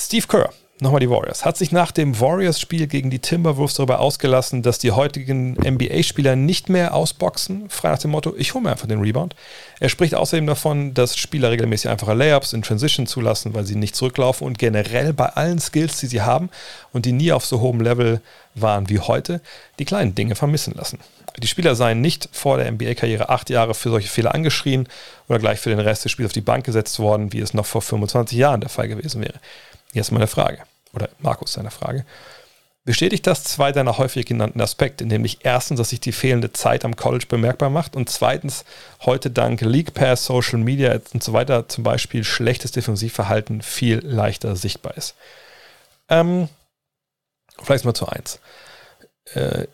Steve Kerr Nochmal die Warriors. Hat sich nach dem Warriors-Spiel gegen die Timberwolves darüber ausgelassen, dass die heutigen NBA-Spieler nicht mehr ausboxen, frei nach dem Motto, ich hole mir einfach den Rebound. Er spricht außerdem davon, dass Spieler regelmäßig einfache Layups in Transition zulassen, weil sie nicht zurücklaufen und generell bei allen Skills, die sie haben und die nie auf so hohem Level waren wie heute, die kleinen Dinge vermissen lassen. Die Spieler seien nicht vor der NBA-Karriere acht Jahre für solche Fehler angeschrien oder gleich für den Rest des Spiels auf die Bank gesetzt worden, wie es noch vor 25 Jahren der Fall gewesen wäre. Jetzt meine Frage oder Markus seine Frage, bestätigt das zwei deiner häufig genannten Aspekte, nämlich erstens, dass sich die fehlende Zeit am College bemerkbar macht und zweitens, heute dank League Pass, Social Media und so weiter zum Beispiel schlechtes Defensivverhalten viel leichter sichtbar ist. Ähm, vielleicht mal zu eins. Äh,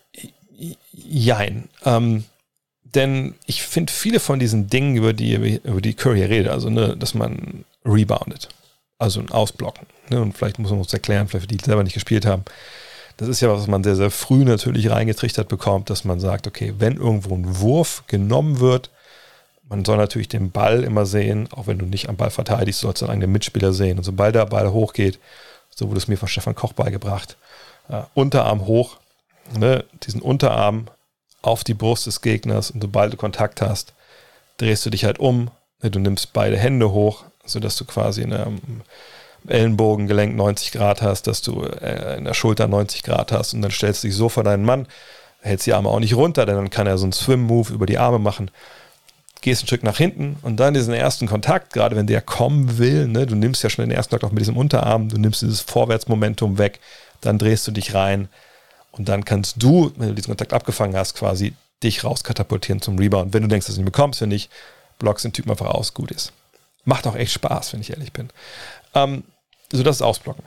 jein. Ähm, denn ich finde viele von diesen Dingen, über die, über die Curry redet, also ne, dass man reboundet, also ein Ausblocken, Ne? Und vielleicht muss man uns erklären, vielleicht für die, die selber nicht gespielt haben. Das ist ja was, was man sehr, sehr früh natürlich reingetrichtert bekommt, dass man sagt, okay, wenn irgendwo ein Wurf genommen wird, man soll natürlich den Ball immer sehen, auch wenn du nicht am Ball verteidigst, sollst du deinen eigenen Mitspieler sehen. Und sobald der Ball hochgeht, so wurde es mir von Stefan Koch beigebracht, äh, Unterarm hoch, ne, diesen Unterarm auf die Brust des Gegners und sobald du Kontakt hast, drehst du dich halt um, ne, du nimmst beide Hände hoch, sodass du quasi in einem Ellenbogengelenk 90 Grad hast, dass du äh, in der Schulter 90 Grad hast und dann stellst du dich so vor deinen Mann, hältst die Arme auch nicht runter, denn dann kann er so einen Swim-Move über die Arme machen. Gehst ein Stück nach hinten und dann diesen ersten Kontakt, gerade wenn der kommen will, ne, du nimmst ja schon den ersten Kontakt auch mit diesem Unterarm, du nimmst dieses Vorwärtsmomentum weg, dann drehst du dich rein und dann kannst du, wenn du diesen Kontakt abgefangen hast, quasi dich rauskatapultieren zum Rebound. Wenn du denkst, dass du ihn bekommst, wenn nicht, blockst den Typen einfach aus, gut ist. Macht auch echt Spaß, wenn ich ehrlich bin. Ähm, so das ist Ausblocken.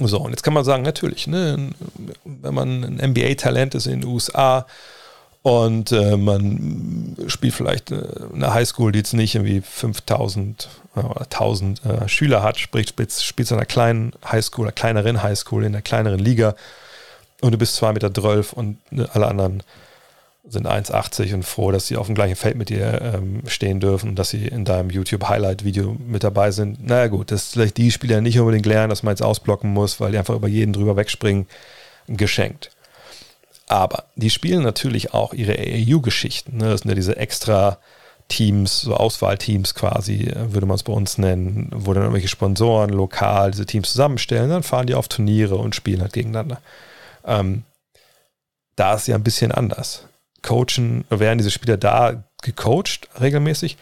So, und jetzt kann man sagen, natürlich, ne, wenn man ein NBA-Talent ist in den USA und äh, man spielt vielleicht äh, eine Highschool, die jetzt nicht irgendwie 5000 äh, oder 1000 äh, Schüler hat, sprich, spielt, spielt in einer kleinen Highschool, einer kleineren Highschool, in einer kleineren Liga und du bist 2,12 Meter und ne, alle anderen sind 1,80 und froh, dass sie auf dem gleichen Feld mit dir ähm, stehen dürfen und dass sie in deinem YouTube-Highlight-Video mit dabei sind. Naja gut, das ist vielleicht die Spieler nicht unbedingt lernen, dass man jetzt ausblocken muss, weil die einfach über jeden drüber wegspringen, geschenkt. Aber die spielen natürlich auch ihre AAU-Geschichten. Ne? Das sind ja diese extra Teams, so Auswahlteams quasi, würde man es bei uns nennen, wo dann irgendwelche Sponsoren lokal diese Teams zusammenstellen, dann fahren die auf Turniere und spielen halt gegeneinander. Ähm, da ist ja ein bisschen anders coachen, werden diese Spieler da gecoacht regelmäßig,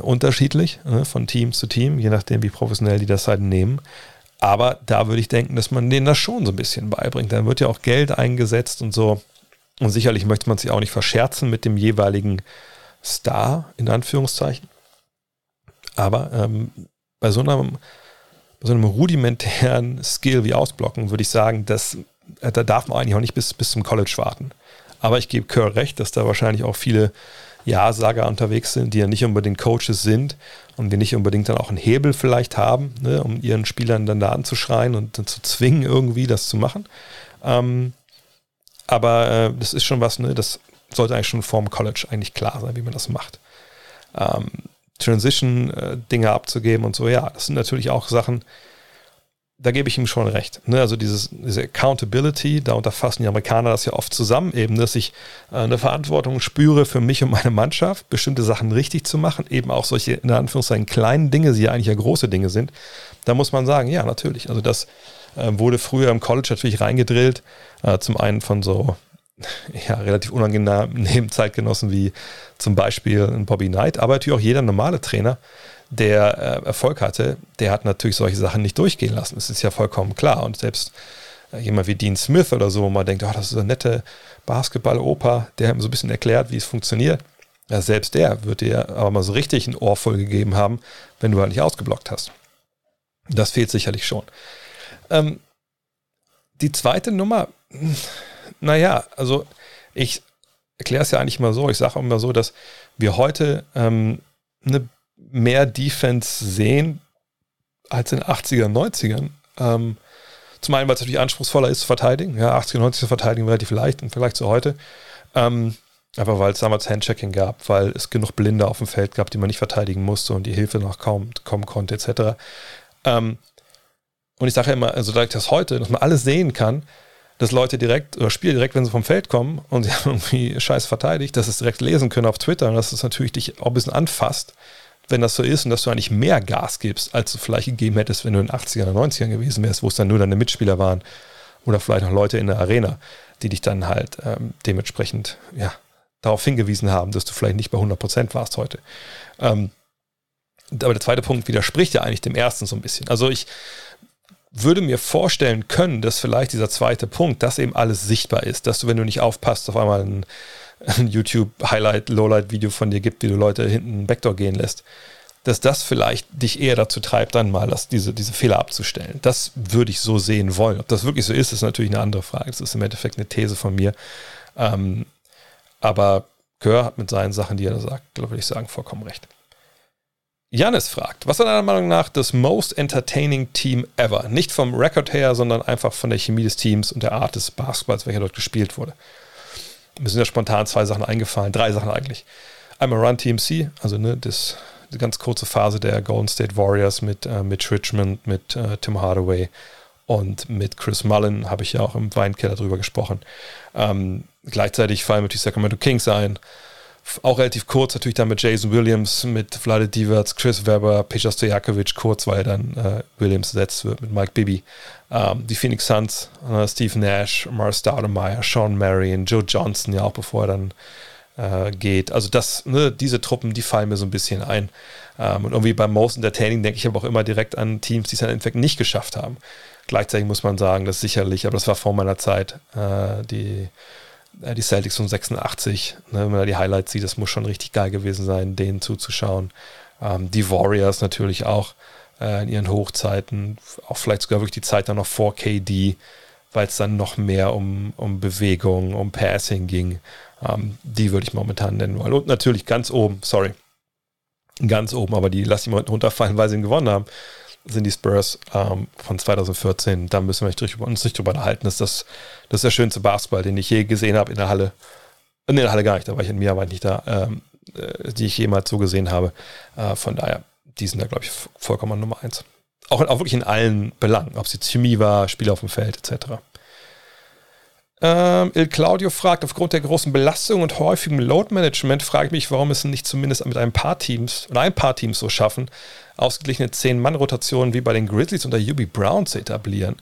unterschiedlich ne, von Team zu Team, je nachdem, wie professionell die das halt nehmen. Aber da würde ich denken, dass man denen das schon so ein bisschen beibringt. Dann wird ja auch Geld eingesetzt und so. Und sicherlich möchte man sich auch nicht verscherzen mit dem jeweiligen Star, in Anführungszeichen. Aber ähm, bei, so einem, bei so einem rudimentären Skill wie Ausblocken würde ich sagen, dass, äh, da darf man eigentlich auch nicht bis, bis zum College warten. Aber ich gebe Kerr recht, dass da wahrscheinlich auch viele Ja-Sager unterwegs sind, die ja nicht unbedingt Coaches sind und die nicht unbedingt dann auch einen Hebel vielleicht haben, ne, um ihren Spielern dann da anzuschreien und dann zu zwingen, irgendwie das zu machen. Ähm, aber äh, das ist schon was, ne, das sollte eigentlich schon vorm College eigentlich klar sein, wie man das macht. Ähm, Transition-Dinge äh, abzugeben und so, ja, das sind natürlich auch Sachen, da gebe ich ihm schon recht. Ne? Also dieses, diese Accountability, da unterfassen die Amerikaner das ja oft zusammen, eben, dass ich äh, eine Verantwortung spüre für mich und meine Mannschaft, bestimmte Sachen richtig zu machen, eben auch solche, in Anführungszeichen, kleinen Dinge, die ja eigentlich ja große Dinge sind. Da muss man sagen, ja, natürlich. Also das äh, wurde früher im College natürlich reingedrillt, äh, zum einen von so <laughs> ja, relativ unangenehmen Zeitgenossen wie zum Beispiel Bobby Knight, aber natürlich auch jeder normale Trainer, der äh, Erfolg hatte, der hat natürlich solche Sachen nicht durchgehen lassen. Das ist ja vollkommen klar. Und selbst äh, jemand wie Dean Smith oder so, wo man denkt, oh, das ist eine nette Basketball-Oper, der hat so ein bisschen erklärt, wie es funktioniert. Ja, selbst der wird dir aber mal so richtig ein Ohr voll gegeben haben, wenn du halt nicht ausgeblockt hast. Das fehlt sicherlich schon. Ähm, die zweite Nummer, naja, also ich erkläre es ja eigentlich immer so, ich sage immer so, dass wir heute ähm, eine mehr Defense sehen als in den 80er, 90ern. Ähm, zum einen, weil es natürlich anspruchsvoller ist zu verteidigen. Ja, 80er, 90er verteidigen relativ leicht im Vergleich zu heute. Ähm, einfach weil es damals Handchecking gab, weil es genug Blinde auf dem Feld gab, die man nicht verteidigen musste und die Hilfe noch kaum kommen konnte, etc. Ähm, und ich sage ja immer, also ich das heute, dass man alles sehen kann, dass Leute direkt oder Spieler direkt, wenn sie vom Feld kommen und sie haben <laughs> irgendwie scheiß verteidigt, dass sie es direkt lesen können auf Twitter und dass es natürlich dich auch ein bisschen anfasst wenn das so ist und dass du eigentlich mehr Gas gibst, als du vielleicht gegeben hättest, wenn du in den 80ern oder 90ern gewesen wärst, wo es dann nur deine Mitspieler waren oder vielleicht noch Leute in der Arena, die dich dann halt ähm, dementsprechend ja, darauf hingewiesen haben, dass du vielleicht nicht bei 100% warst heute. Ähm, aber der zweite Punkt widerspricht ja eigentlich dem ersten so ein bisschen. Also ich würde mir vorstellen können, dass vielleicht dieser zweite Punkt, dass eben alles sichtbar ist, dass du, wenn du nicht aufpasst, auf einmal ein <laughs> ein YouTube-Highlight, Lowlight-Video von dir gibt, wie du Leute hinten Backdoor gehen lässt, dass das vielleicht dich eher dazu treibt, dann mal das, diese, diese Fehler abzustellen. Das würde ich so sehen wollen. Ob das wirklich so ist, ist natürlich eine andere Frage. Das ist im Endeffekt eine These von mir. Ähm, aber Gör hat mit seinen Sachen, die er da sagt, glaube ich, sagen, vollkommen recht. Janis fragt, was ist deiner Meinung nach das most entertaining Team ever? Nicht vom Record her, sondern einfach von der Chemie des Teams und der Art des Basketballs, welcher dort gespielt wurde mir sind ja spontan zwei Sachen eingefallen, drei Sachen eigentlich. Einmal Run TMC, also ne, das, die ganz kurze Phase der Golden State Warriors mit äh, Mitch Richmond, mit äh, Tim Hardaway und mit Chris Mullen habe ich ja auch im Weinkeller drüber gesprochen. Ähm, gleichzeitig fallen mir die Sacramento Kings ein. Auch relativ kurz natürlich dann mit Jason Williams, mit Vlade Divac, Chris Webber, Peja Stojakovic, kurz, weil dann äh, Williams ersetzt wird mit Mike Bibby. Ähm, die Phoenix Suns, äh, Steve Nash, Mars Stoudemire, Sean Marion, Joe Johnson, ja auch bevor er dann äh, geht. Also das, ne, diese Truppen, die fallen mir so ein bisschen ein. Ähm, und irgendwie beim Most Entertaining denke ich aber auch immer direkt an Teams, die es dann im Endeffekt nicht geschafft haben. Gleichzeitig muss man sagen, dass sicherlich, aber das war vor meiner Zeit, äh, die die Celtics von 86, ne, wenn man da die Highlights sieht, das muss schon richtig geil gewesen sein, denen zuzuschauen. Ähm, die Warriors natürlich auch äh, in ihren Hochzeiten, auch vielleicht sogar wirklich die Zeit dann noch vor KD, weil es dann noch mehr um, um Bewegung, um Passing ging. Ähm, die würde ich momentan nennen wollen. Und natürlich ganz oben, sorry, ganz oben, aber die lasse ich mal runterfallen, weil sie ihn gewonnen haben sind die Spurs ähm, von 2014. Da müssen wir uns nicht drüber unterhalten. Das ist das, das ist der schönste Basketball, den ich je gesehen habe in der Halle. In der Halle gar nicht, da war ich in aber nicht da, ähm, äh, die ich jemals so gesehen habe. Äh, von daher, die sind da, glaube ich, vollkommen Nummer eins. Auch, auch wirklich in allen Belangen, ob es jetzt Chemie war, Spiel auf dem Feld, etc. Ähm, Il Claudio fragt, aufgrund der großen Belastung und häufigem Load-Management frage ich mich, warum es nicht zumindest mit ein paar Teams oder ein paar Teams so schaffen, ausgeglichene 10-Mann-Rotationen wie bei den Grizzlies unter Yubi Brown zu etablieren.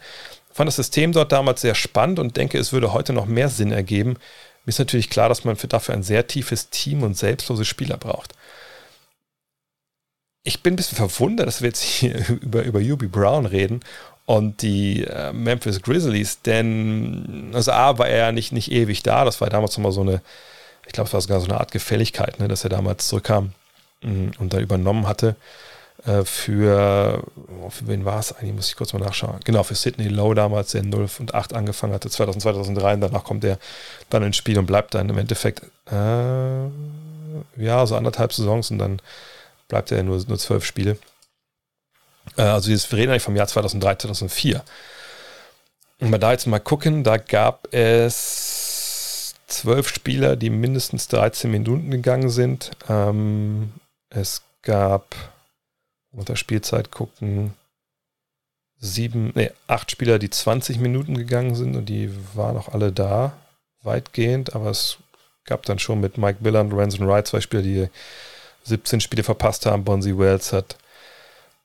Ich fand das System dort damals sehr spannend und denke, es würde heute noch mehr Sinn ergeben. Mir ist natürlich klar, dass man für dafür ein sehr tiefes Team und selbstlose Spieler braucht. Ich bin ein bisschen verwundert, dass wir jetzt hier <laughs> über, über Yubi Brown reden und die äh, Memphis Grizzlies, denn also A war er ja nicht, nicht ewig da, das war damals nochmal so eine, ich glaube, es war sogar so eine Art Gefälligkeit, ne, dass er damals zurückkam mm, und da übernommen hatte. Äh, für, oh, für wen war es eigentlich, muss ich kurz mal nachschauen. Genau, für Sidney Lowe damals, der 0 und 8 angefangen hatte, 2000, 2003, und danach kommt er dann ins Spiel und bleibt dann im Endeffekt, äh, ja, so anderthalb Saisons und dann bleibt er nur, nur zwölf Spiele. Äh, also wir reden eigentlich vom Jahr 2003, 2004. Und wir da jetzt mal gucken, da gab es zwölf Spieler, die mindestens 13 Minuten gegangen sind. Ähm, es gab unter Spielzeit gucken sieben, nee, acht Spieler, die 20 Minuten gegangen sind und die waren auch alle da, weitgehend, aber es gab dann schon mit Mike Miller und Ransom Wright zwei Spieler, die 17 Spiele verpasst haben. Bonzi Wells hat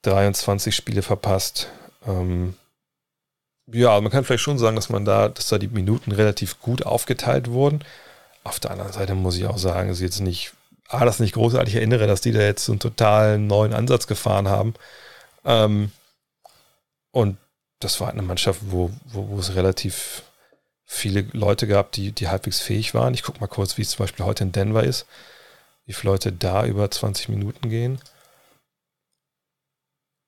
23 Spiele verpasst. Ähm, ja, man kann vielleicht schon sagen, dass man da, dass da die Minuten relativ gut aufgeteilt wurden. Auf der anderen Seite muss ich auch sagen, ich jetzt nicht, ah, das nicht großartig erinnere, dass die da jetzt so einen total neuen Ansatz gefahren haben. Ähm, und das war eine Mannschaft, wo, wo, wo es relativ viele Leute gab, die, die halbwegs fähig waren. Ich gucke mal kurz, wie es zum Beispiel heute in Denver ist, wie viele Leute da über 20 Minuten gehen.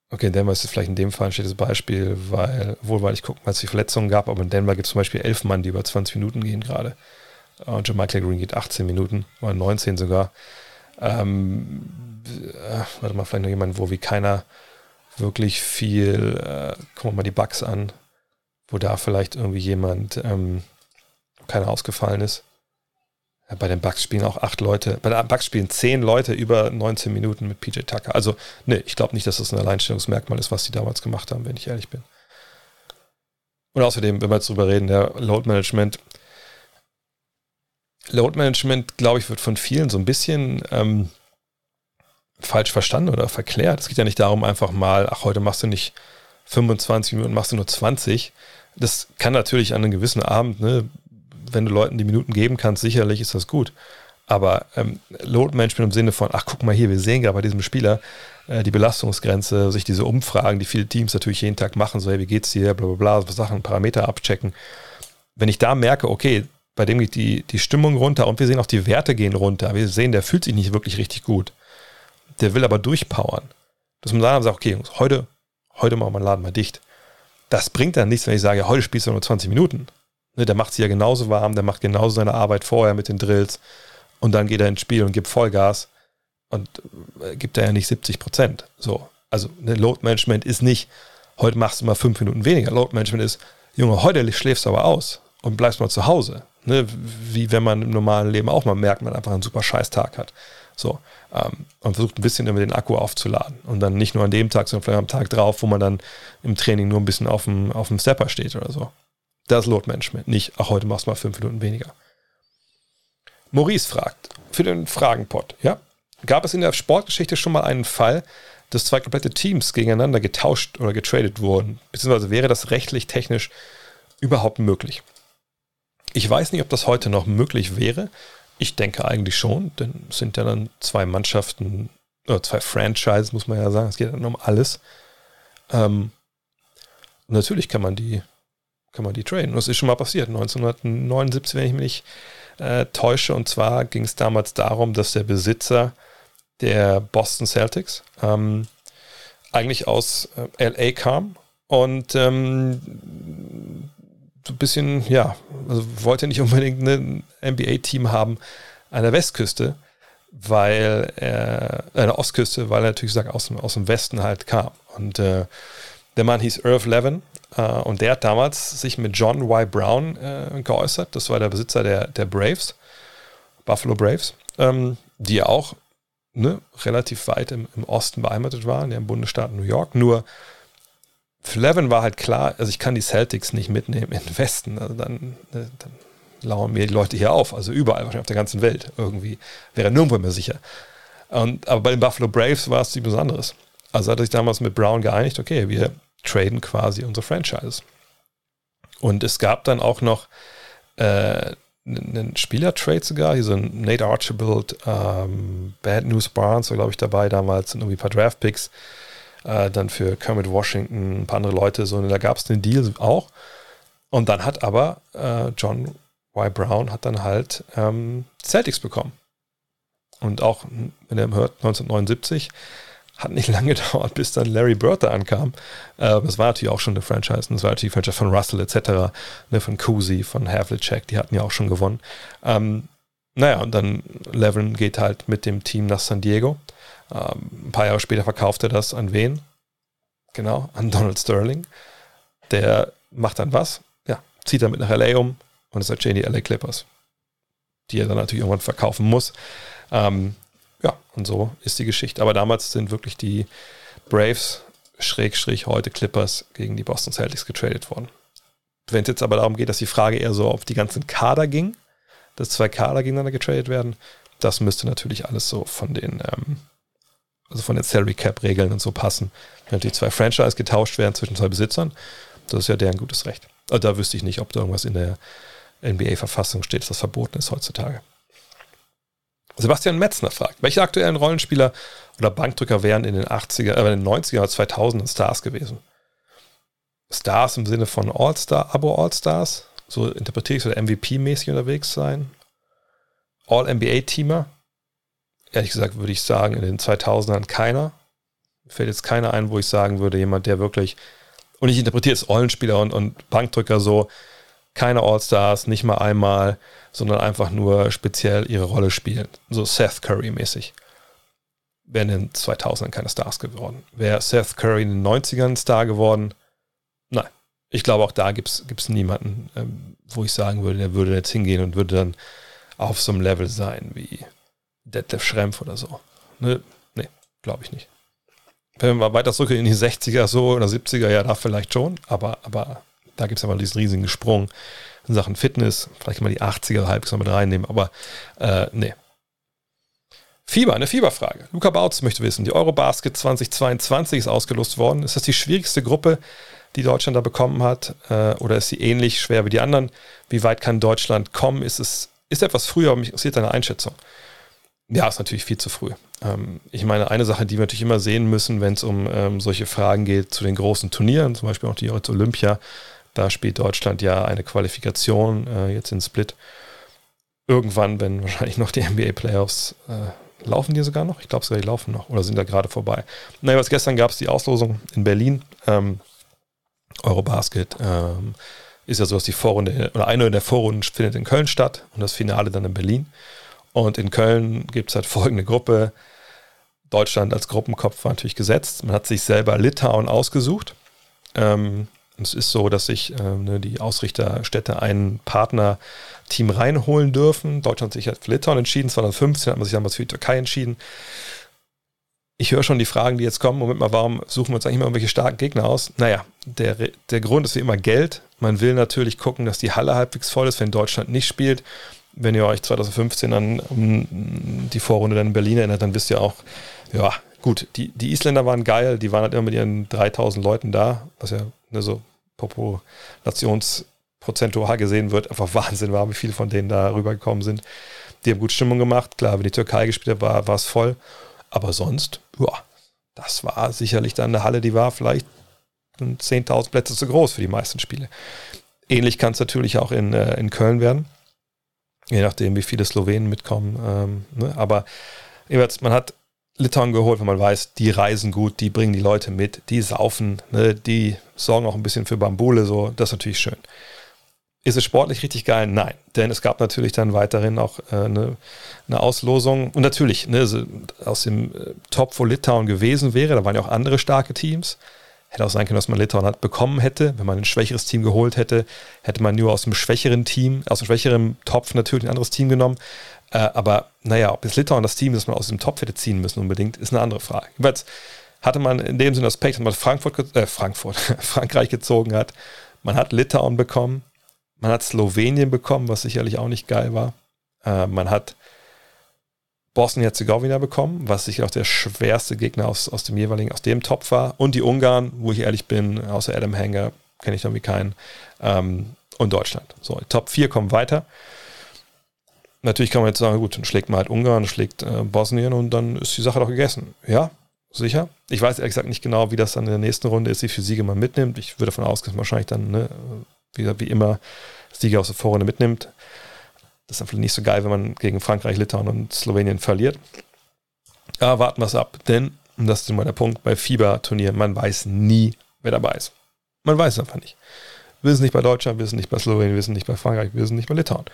Okay, in Denver ist es vielleicht in dem Fall ein schlechtes Beispiel, weil, wohl weil ich gucke, weil es die Verletzungen gab, aber in Denver gibt es zum Beispiel elf Mann, die über 20 Minuten gehen gerade. Und Michael Green geht 18 Minuten, oder 19 sogar. Ähm, äh, warte mal, vielleicht noch jemand, wo wie keiner wirklich viel, äh, gucken wir mal die Bugs an, wo da vielleicht irgendwie jemand, ähm, keiner ausgefallen ist. Bei den Bucks spielen auch acht Leute, bei den Bucks spielen zehn Leute über 19 Minuten mit PJ Tucker. Also, ne, ich glaube nicht, dass das ein Alleinstellungsmerkmal ist, was die damals gemacht haben, wenn ich ehrlich bin. Und außerdem, wenn wir jetzt drüber reden, der Load Management. Load Management, glaube ich, wird von vielen so ein bisschen ähm, falsch verstanden oder verklärt. Es geht ja nicht darum, einfach mal, ach, heute machst du nicht 25 Minuten, machst du nur 20. Das kann natürlich an einem gewissen Abend, ne, wenn du Leuten die Minuten geben kannst, sicherlich ist das gut. Aber ähm, Load Management im Sinne von, ach guck mal hier, wir sehen gerade bei diesem Spieler äh, die Belastungsgrenze, sich diese Umfragen, die viele Teams natürlich jeden Tag machen, so hey, wie geht's dir, bla bla bla, Sachen, Parameter abchecken. Wenn ich da merke, okay, bei dem geht die, die Stimmung runter und wir sehen auch die Werte gehen runter, wir sehen, der fühlt sich nicht wirklich richtig gut. Der will aber durchpowern. Dass man dann sagt, okay, Jungs, heute, heute machen wir den Laden mal dicht. Das bringt dann nichts, wenn ich sage, heute spielst du nur 20 Minuten. Ne, der macht sich ja genauso warm, der macht genauso seine Arbeit vorher mit den Drills und dann geht er ins Spiel und gibt Vollgas und äh, gibt er ja nicht 70 Prozent. So, also ne, Load Management ist nicht, heute machst du mal fünf Minuten weniger. Load Management ist, Junge, heute schläfst du aber aus und bleibst mal zu Hause. Ne, wie wenn man im normalen Leben auch mal merkt, man einfach einen super Scheiß-Tag hat. So, ähm, und versucht ein bisschen immer den Akku aufzuladen. Und dann nicht nur an dem Tag, sondern vielleicht am Tag drauf, wo man dann im Training nur ein bisschen auf dem, auf dem Stepper steht oder so. Das Load Management, nicht, ach, heute machst du mal fünf Minuten weniger. Maurice fragt, für den Fragenpot, ja, gab es in der Sportgeschichte schon mal einen Fall, dass zwei komplette Teams gegeneinander getauscht oder getradet wurden? Beziehungsweise wäre das rechtlich, technisch überhaupt möglich? Ich weiß nicht, ob das heute noch möglich wäre. Ich denke eigentlich schon, denn es sind ja dann zwei Mannschaften, oder zwei Franchises, muss man ja sagen. Es geht dann um alles. Ähm, natürlich kann man die kann man die traden. Das ist schon mal passiert, 1979, wenn ich mich nicht äh, täusche. Und zwar ging es damals darum, dass der Besitzer der Boston Celtics ähm, eigentlich aus äh, LA kam und ähm, so ein bisschen, ja, also wollte nicht unbedingt ein NBA-Team haben an der Westküste, weil er, äh, an der Ostküste, weil er natürlich sagt, aus dem, aus dem Westen halt kam. Und äh, der Mann hieß Irv Levin äh, und der hat damals sich mit John Y. Brown äh, geäußert. Das war der Besitzer der, der Braves, Buffalo Braves, ähm, die ja auch ne, relativ weit im, im Osten beheimatet waren, ja, im Bundesstaat New York. Nur Levin war halt klar, also ich kann die Celtics nicht mitnehmen in den Westen. Also dann, ne, dann lauern mir die Leute hier auf, also überall, wahrscheinlich auf der ganzen Welt irgendwie. Wäre nirgendwo mehr sicher. Und, aber bei den Buffalo Braves war es nichts Besonderes. Also hat er sich damals mit Brown geeinigt, okay, wir traden quasi unsere Franchise. Und es gab dann auch noch äh, einen Spielertrade sogar, hier so ein Nate Archibald, ähm, Bad News Barnes war, glaube ich, dabei damals, und irgendwie ein paar Draftpicks, äh, dann für Kermit Washington, ein paar andere Leute, so, und da gab es den Deal auch. Und dann hat aber äh, John Y. Brown hat dann halt ähm, Celtics bekommen. Und auch, wenn ihr hört, 1979 hat nicht <laughs> lange gedauert, bis dann Larry Bird da ankam. Äh, das war natürlich auch schon eine Franchise. das war natürlich die Franchise von Russell etc., ne, von Cousy, von Havlicek, die hatten ja auch schon gewonnen. Ähm, naja, und dann Levin geht halt mit dem Team nach San Diego. Ähm, ein paar Jahre später verkauft er das an wen? Genau, an Donald Sterling. Der macht dann was? Ja, zieht damit nach LA um und ist halt die LA Clippers. die er dann natürlich irgendwann verkaufen muss. Ähm, ja, und so ist die Geschichte. Aber damals sind wirklich die Braves, Schrägstrich heute Clippers, gegen die Boston Celtics getradet worden. Wenn es jetzt aber darum geht, dass die Frage eher so auf die ganzen Kader ging, dass zwei Kader gegeneinander getradet werden, das müsste natürlich alles so von den, ähm, also von den Salary Cap Regeln und so passen. Wenn die zwei Franchise getauscht werden zwischen zwei Besitzern, das ist ja deren gutes Recht. Also da wüsste ich nicht, ob da irgendwas in der NBA-Verfassung steht, das verboten ist heutzutage. Sebastian Metzner fragt, welche aktuellen Rollenspieler oder Bankdrücker wären in den 80er, äh, in den 90er oder 2000 Stars gewesen? Stars im Sinne von All-Star, Abo All-Stars, so interpretiere ich es oder MVP-mäßig unterwegs sein. All-NBA-Teamer, ehrlich gesagt würde ich sagen, in den 2000ern keiner. Mir fällt jetzt keiner ein, wo ich sagen würde, jemand, der wirklich, und ich interpretiere es Rollenspieler und, und Bankdrücker so, keine All-Stars, nicht mal einmal, sondern einfach nur speziell ihre Rolle spielen. So Seth Curry-mäßig. Wären in den 2000ern keine Stars geworden. Wäre Seth Curry in den 90ern Star geworden? Nein. Ich glaube, auch da gibt es niemanden, ähm, wo ich sagen würde, der würde jetzt hingehen und würde dann auf so einem Level sein wie Detlef Schrempf oder so. Ne, nee, glaube ich nicht. Wenn wir mal weiter zurück in die 60er so oder 70er, ja, da vielleicht schon, aber, aber da gibt es aber diesen riesigen Sprung in Sachen Fitness. Vielleicht man die 80er halbwegs noch mit reinnehmen, aber äh, nee. Fieber, eine Fieberfrage. Luca Bautz möchte wissen, die Eurobasket 2022 ist ausgelost worden. Ist das die schwierigste Gruppe, die Deutschland da bekommen hat? Äh, oder ist sie ähnlich schwer wie die anderen? Wie weit kann Deutschland kommen? Ist es ist etwas früher, aber mich interessiert deine Einschätzung. Ja, ist natürlich viel zu früh. Ähm, ich meine, eine Sache, die wir natürlich immer sehen müssen, wenn es um ähm, solche Fragen geht zu den großen Turnieren, zum Beispiel auch die Olympia, da spielt Deutschland ja eine Qualifikation äh, jetzt in Split. Irgendwann, wenn <laughs> wahrscheinlich noch die NBA-Playoffs äh, laufen die sogar noch? Ich glaube sogar, die laufen noch oder sind da gerade vorbei. Naja, was gestern gab es die Auslosung in Berlin. Ähm, Eurobasket ähm, ist ja so, dass die Vorrunde oder eine der Vorrunden findet in Köln statt und das Finale dann in Berlin. Und in Köln gibt es halt folgende Gruppe. Deutschland als Gruppenkopf war natürlich gesetzt. Man hat sich selber Litauen ausgesucht. Ähm, es ist so, dass sich äh, ne, die Ausrichterstädte ein Partnerteam reinholen dürfen. Deutschland hat sich halt für Litauen entschieden, 2015 hat man sich damals für die Türkei entschieden. Ich höre schon die Fragen, die jetzt kommen. Moment mal, warum suchen wir uns eigentlich immer irgendwelche starken Gegner aus? Naja, der, der Grund ist wie immer Geld. Man will natürlich gucken, dass die Halle halbwegs voll ist, wenn Deutschland nicht spielt. Wenn ihr euch 2015 an um die Vorrunde dann in Berlin erinnert, dann wisst ihr auch, ja, gut, die, die Isländer waren geil, die waren halt immer mit ihren 3000 Leuten da, was ja ne, so populationsprozentual gesehen wird, einfach Wahnsinn war, wie viele von denen da rübergekommen sind. Die haben gut Stimmung gemacht. Klar, wenn die Türkei gespielt hat, war, es voll. Aber sonst, ja, das war sicherlich dann eine Halle, die war vielleicht 10.000 Plätze zu groß für die meisten Spiele. Ähnlich kann es natürlich auch in, äh, in Köln werden, je nachdem, wie viele Slowenen mitkommen. Ähm, ne? Aber man hat Litauen geholt, wenn man weiß, die reisen gut, die bringen die Leute mit, die saufen, ne, die sorgen auch ein bisschen für Bambule, so, das ist natürlich schön. Ist es sportlich richtig geil? Nein, denn es gab natürlich dann weiterhin auch äh, eine, eine, Auslosung und natürlich ne, aus dem äh, Top, wo Litauen gewesen wäre, da waren ja auch andere starke Teams. Hätte auch sein können, dass man Litauen hat bekommen hätte. Wenn man ein schwächeres Team geholt hätte, hätte man nur aus dem schwächeren Team, aus dem schwächeren Topf natürlich ein anderes Team genommen. Äh, aber naja, ob jetzt Litauen das Team, das man aus dem Topf hätte ziehen müssen unbedingt, ist eine andere Frage. Jedenfalls hatte man in dem Sinne Aspekt, dass man Frankfurt, äh, Frankfurt, <laughs> Frankreich gezogen hat. Man hat Litauen bekommen, man hat Slowenien bekommen, was sicherlich auch nicht geil war. Äh, man hat Bosnien-Herzegowina bekommen, was sicher auch der schwerste Gegner aus, aus dem jeweiligen, aus dem Topf war. Und die Ungarn, wo ich ehrlich bin, außer Adam Hanger kenne ich irgendwie keinen. Ähm, und Deutschland. So, Top 4 kommen weiter. Natürlich kann man jetzt sagen, gut, dann schlägt man halt Ungarn, schlägt äh, Bosnien und dann ist die Sache doch gegessen. Ja, sicher. Ich weiß ehrlich gesagt nicht genau, wie das dann in der nächsten Runde ist, wie viele Siege man mitnimmt. Ich würde davon ausgehen, dass man wahrscheinlich dann, ne, wie, wie immer, Siege aus der Vorrunde mitnimmt. Das ist vielleicht nicht so geil, wenn man gegen Frankreich, Litauen und Slowenien verliert. Aber warten wir es ab, denn, und das ist immer der Punkt, bei Fieberturnieren, man weiß nie, wer dabei ist. Man weiß es einfach nicht. Wir wissen nicht bei Deutschland, wir wissen nicht bei Slowenien, wir wissen nicht bei Frankreich, wir wissen nicht bei Litauen.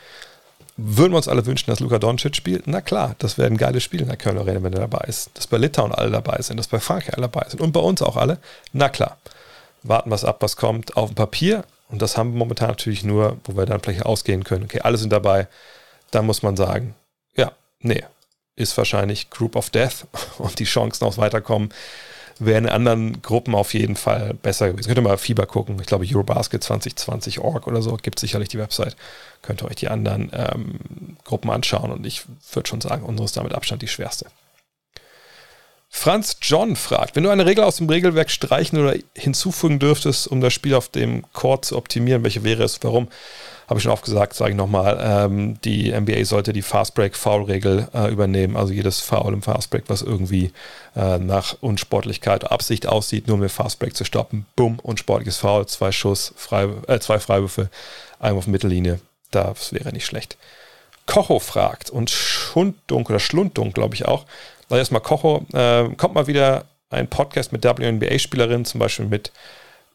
Würden wir uns alle wünschen, dass Luka Doncic spielt? Na klar, das wäre ein geiles Spiel in der Kölner Arena, wenn er dabei ist. Dass bei Litauen alle dabei sind, dass bei Frankreich alle dabei sind und bei uns auch alle. Na klar. Warten wir es ab, was kommt auf dem Papier. Und das haben wir momentan natürlich nur, wo wir dann vielleicht ausgehen können. Okay, alle sind dabei. dann muss man sagen, ja, nee, ist wahrscheinlich Group of Death <laughs> und die Chancen aufs Weiterkommen wären in anderen Gruppen auf jeden Fall besser gewesen. Könnt ihr mal Fieber gucken. Ich glaube, Eurobasket 2020 Org oder so gibt sicherlich die Website. Könnt ihr euch die anderen ähm, Gruppen anschauen und ich würde schon sagen, unsere ist damit Abstand die schwerste. Franz John fragt, wenn du eine Regel aus dem Regelwerk streichen oder hinzufügen dürftest, um das Spiel auf dem Court zu optimieren, welche wäre es? Warum? habe ich schon oft gesagt, sage ich nochmal, ähm, die NBA sollte die Fastbreak-Foul-Regel äh, übernehmen. Also jedes Foul im Fastbreak, was irgendwie äh, nach Unsportlichkeit, Absicht aussieht, nur um den Fastbreak zu stoppen. Bumm, unsportliches Foul, zwei Schuss, frei, äh, zwei Freiwürfe, einmal auf Mittellinie. Das wäre nicht schlecht. Kocho fragt und Schunddunk oder Schlunddunk, glaube ich auch. Also erstmal Kocho, äh, kommt mal wieder ein Podcast mit WNBA-Spielerinnen, zum Beispiel mit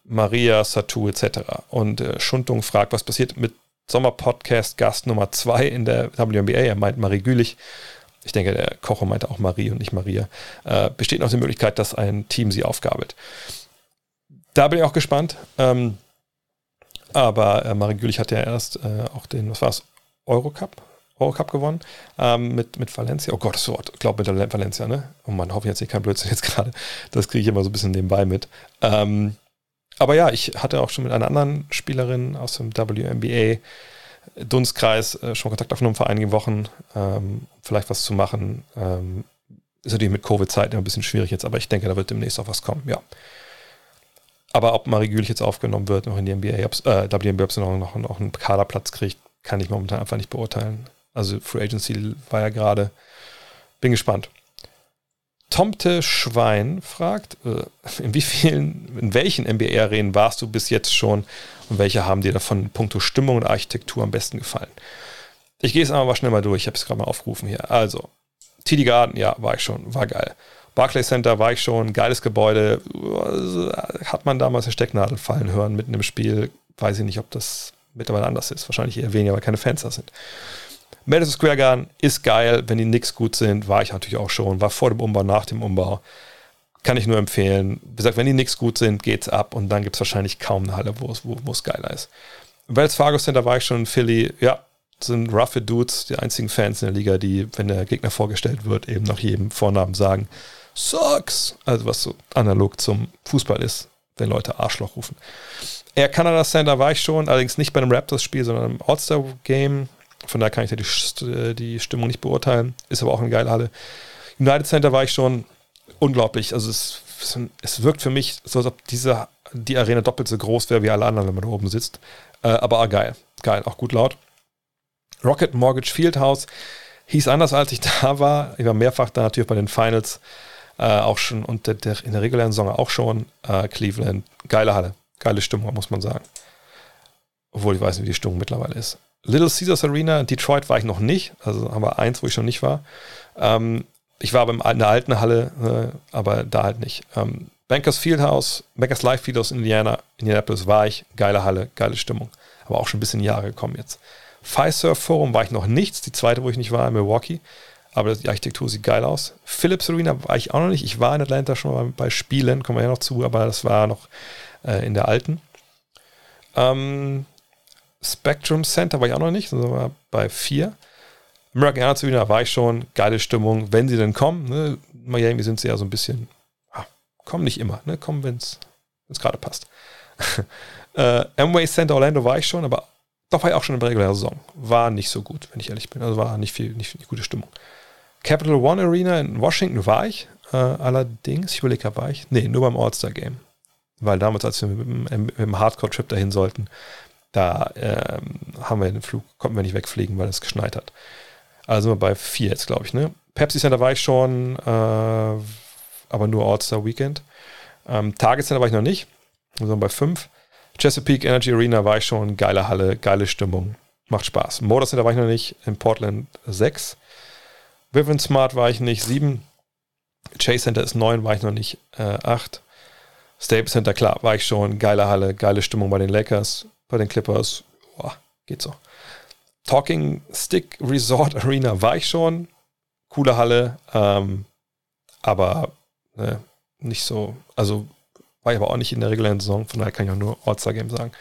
Maria Satu etc. Und äh, Schundung fragt, was passiert mit Sommerpodcast-Gast Nummer 2 in der WNBA? Er meint Marie Gülich. Ich denke, der Kocher meinte auch Marie und nicht Maria. Äh, besteht noch die Möglichkeit, dass ein Team sie aufgabelt. Da bin ich auch gespannt. Ähm, aber äh, Marie Gülich hat ja erst äh, auch den, was war es, Eurocup? Eurocup gewonnen ähm, mit, mit Valencia. Oh Gott, das Wort, ich glaube mit Valencia, ne? Oh Mann, hoffe ich jetzt nicht kein Blödsinn jetzt <laughs> gerade. Das kriege ich immer so ein bisschen nebenbei mit. Ähm, aber ja, ich hatte auch schon mit einer anderen Spielerin aus dem WNBA Dunstkreis äh, schon Kontakt aufgenommen vor einigen Wochen, ähm, vielleicht was zu machen. Ähm, ist natürlich mit Covid-Zeiten ein bisschen schwierig jetzt, aber ich denke, da wird demnächst auch was kommen, ja. Aber ob Marie Gülich jetzt aufgenommen wird, noch in die NBA, äh, WNBA, ob sie noch, noch, noch einen Kaderplatz kriegt, kann ich momentan einfach nicht beurteilen. Also Free Agency war ja gerade. Bin gespannt. Tomte Schwein fragt, äh, in wie vielen, in welchen NBA-Arenen warst du bis jetzt schon und welche haben dir davon puncto Stimmung und Architektur am besten gefallen? Ich gehe es mal schnell mal durch, ich habe es gerade mal aufgerufen hier. Also, TD Garden, ja, war ich schon, war geil. Barclay Center war ich schon, geiles Gebäude. Hat man damals eine Stecknadel fallen hören mitten im Spiel? Weiß ich nicht, ob das mittlerweile anders ist. Wahrscheinlich eher weniger, weil keine Fans da sind. Madison Square Garden ist geil, wenn die Knicks gut sind, war ich natürlich auch schon, war vor dem Umbau, nach dem Umbau. Kann ich nur empfehlen. Wie gesagt, wenn die Knicks gut sind, geht's ab und dann gibt es wahrscheinlich kaum eine Halle, wo es, geiler ist. Wells Fargo Center war ich schon in Philly, ja, sind roughe Dudes, die einzigen Fans in der Liga, die, wenn der Gegner vorgestellt wird, eben nach jedem Vornamen sagen, Sucks! Also was so analog zum Fußball ist, wenn Leute Arschloch rufen. Air Canada Center war ich schon, allerdings nicht bei einem Raptors-Spiel, sondern im All-Star-Game von daher kann ich da die, die Stimmung nicht beurteilen. Ist aber auch eine geile Halle. United Center war ich schon unglaublich. Also es, es wirkt für mich so, als ob diese, die Arena doppelt so groß wäre wie alle anderen, wenn man da oben sitzt. Äh, aber auch geil. Geil, auch gut laut. Rocket Mortgage Fieldhouse hieß anders, als ich <laughs> da war. Ich war mehrfach da, natürlich bei den Finals äh, auch schon und der, der, in der regulären Saison auch schon. Äh, Cleveland, geile Halle, geile Stimmung, muss man sagen. Obwohl ich weiß nicht, wie die Stimmung mittlerweile ist. Little Caesars Arena, in Detroit war ich noch nicht, also haben wir eins, wo ich schon nicht war. Ähm, ich war aber in der alten Halle, äh, aber da halt nicht. Ähm, Bankers Fieldhouse, Bankers Live Fieldhouse in Indiana, Indianapolis war ich, geile Halle, geile Stimmung. Aber auch schon ein bisschen Jahre gekommen jetzt. Firesurf Forum war ich noch nichts, die zweite, wo ich nicht war, in Milwaukee. Aber die Architektur sieht geil aus. Philips Arena war ich auch noch nicht. Ich war in Atlanta schon mal bei Spielen, kommen wir ja noch zu, aber das war noch äh, in der alten. Ähm, Spectrum Center war ich auch noch nicht, sondern war bei vier. American Airlines Arena war ich schon, geile Stimmung, wenn sie denn kommen. Ne? Miami sind sie ja so ein bisschen, ah, kommen nicht immer, ne? kommen, wenn es gerade passt. <laughs> äh, Amway Center Orlando war ich schon, aber doch war ich auch schon in der regulären Saison. War nicht so gut, wenn ich ehrlich bin. Also war nicht viel, nicht, nicht gute Stimmung. Capital One Arena in Washington war ich. Äh, allerdings, ich überlege, war ich? Nee, nur beim All-Star Game. Weil damals, als wir mit dem, mit dem Hardcore-Trip dahin sollten, da ähm, haben wir den Flug, konnten wir nicht wegfliegen, weil es geschneit hat. Also bei vier jetzt, glaube ich. Ne? Pepsi Center war ich schon, äh, aber nur All-Star Weekend. Ähm, Target Center war ich noch nicht, also bei fünf. Chesapeake Energy Arena war ich schon, geile Halle, geile Stimmung, macht Spaß. Motor Center war ich noch nicht, in Portland sechs. Vivian Smart war ich nicht, sieben. Chase Center ist neun, war ich noch nicht, äh, acht. Staples Center, klar, war ich schon, geile Halle, geile Stimmung bei den Lakers bei den Clippers. Boah, geht so. Talking Stick Resort Arena war ich schon. Coole Halle, ähm, aber ne, nicht so, also war ich aber auch nicht in der regulären Saison, von daher kann ich auch nur All-Star Game sagen.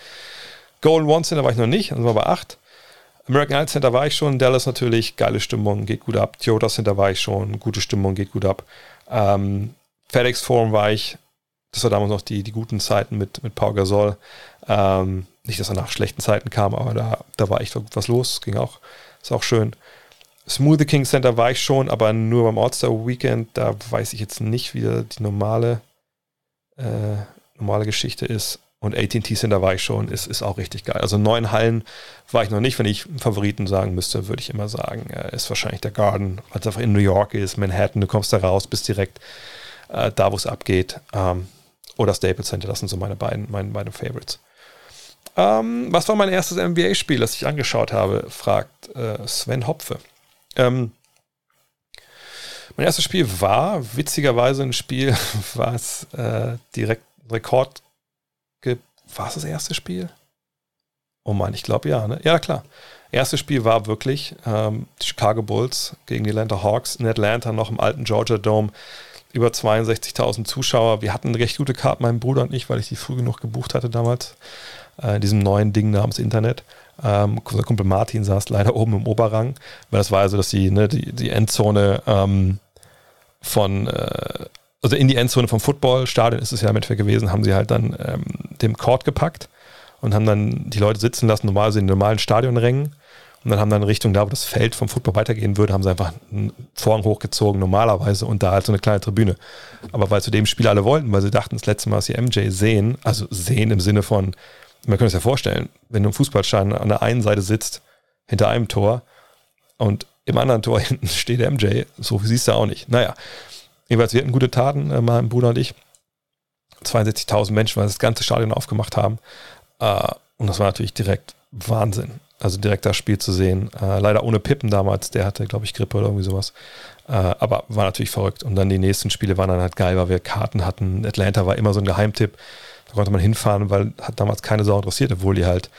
Golden One Center war ich noch nicht, also war bei 8. American Idol Center war ich schon, Dallas natürlich, geile Stimmung, geht gut ab. Toyota Center war ich schon, gute Stimmung, geht gut ab. Ähm, FedEx Forum war ich, das war damals noch die, die guten Zeiten mit, mit Paul Gasol. Ähm, nicht, dass er nach schlechten Zeiten kam, aber da, da war echt was los, ging auch, ist auch schön. Smoothie King Center war ich schon, aber nur beim All-Star Weekend, da weiß ich jetzt nicht, wie die normale, äh, normale Geschichte ist. Und AT&T Center war ich schon, ist, ist auch richtig geil. Also neun Hallen war ich noch nicht. Wenn ich einen Favoriten sagen müsste, würde ich immer sagen, äh, ist wahrscheinlich der Garden, weil es einfach in New York ist, Manhattan, du kommst da raus, bist direkt äh, da, wo es abgeht. Ähm, oder Staples Center, das sind so meine beiden, meine beiden Favorites. Ähm, was war mein erstes NBA-Spiel, das ich angeschaut habe, fragt äh, Sven Hopfe. Ähm, mein erstes Spiel war witzigerweise ein Spiel, <laughs> was äh, direkt Rekord war es das erste Spiel? Oh Mann, ich glaube ja, ne? Ja, klar. Erstes Spiel war wirklich ähm, die Chicago Bulls gegen die Atlanta Hawks in Atlanta, noch im alten Georgia Dome. Über 62.000 Zuschauer. Wir hatten eine recht gute Karte, mein Bruder und ich, weil ich die früh genug gebucht hatte damals. Äh, diesem neuen Ding namens Internet. Ähm, unser Kumpel Martin saß leider oben im Oberrang, weil das war also, dass die, ne, die, die Endzone ähm, von, äh, also in die Endzone vom Footballstadion ist es ja im Endeffekt gewesen, haben sie halt dann ähm, dem Court gepackt und haben dann die Leute sitzen lassen, normalerweise in den normalen Stadionrängen. Und dann haben dann Richtung da, wo das Feld vom Football weitergehen würde, haben sie einfach einen Vorhang hochgezogen, normalerweise, und da halt so eine kleine Tribüne. Aber weil zu dem Spiel alle wollten, weil sie dachten, das letzte Mal, dass sie MJ sehen, also sehen im Sinne von, man könnte es ja vorstellen, wenn du im Fußballstein an der einen Seite sitzt, hinter einem Tor, und im anderen Tor <laughs> hinten steht MJ, so siehst du auch nicht. Naja, Jedenfalls, wir hatten gute Taten, äh, mein Bruder und ich. 62.000 Menschen, weil das ganze Stadion aufgemacht haben. Äh, und das war natürlich direkt Wahnsinn. Also direkt das Spiel zu sehen. Äh, leider ohne Pippen damals, der hatte, glaube ich, Grippe oder irgendwie sowas. Äh, aber war natürlich verrückt. Und dann die nächsten Spiele waren dann halt geil, weil wir Karten hatten. Atlanta war immer so ein Geheimtipp. Da konnte man hinfahren, weil hat damals keine Sau interessiert, obwohl die halt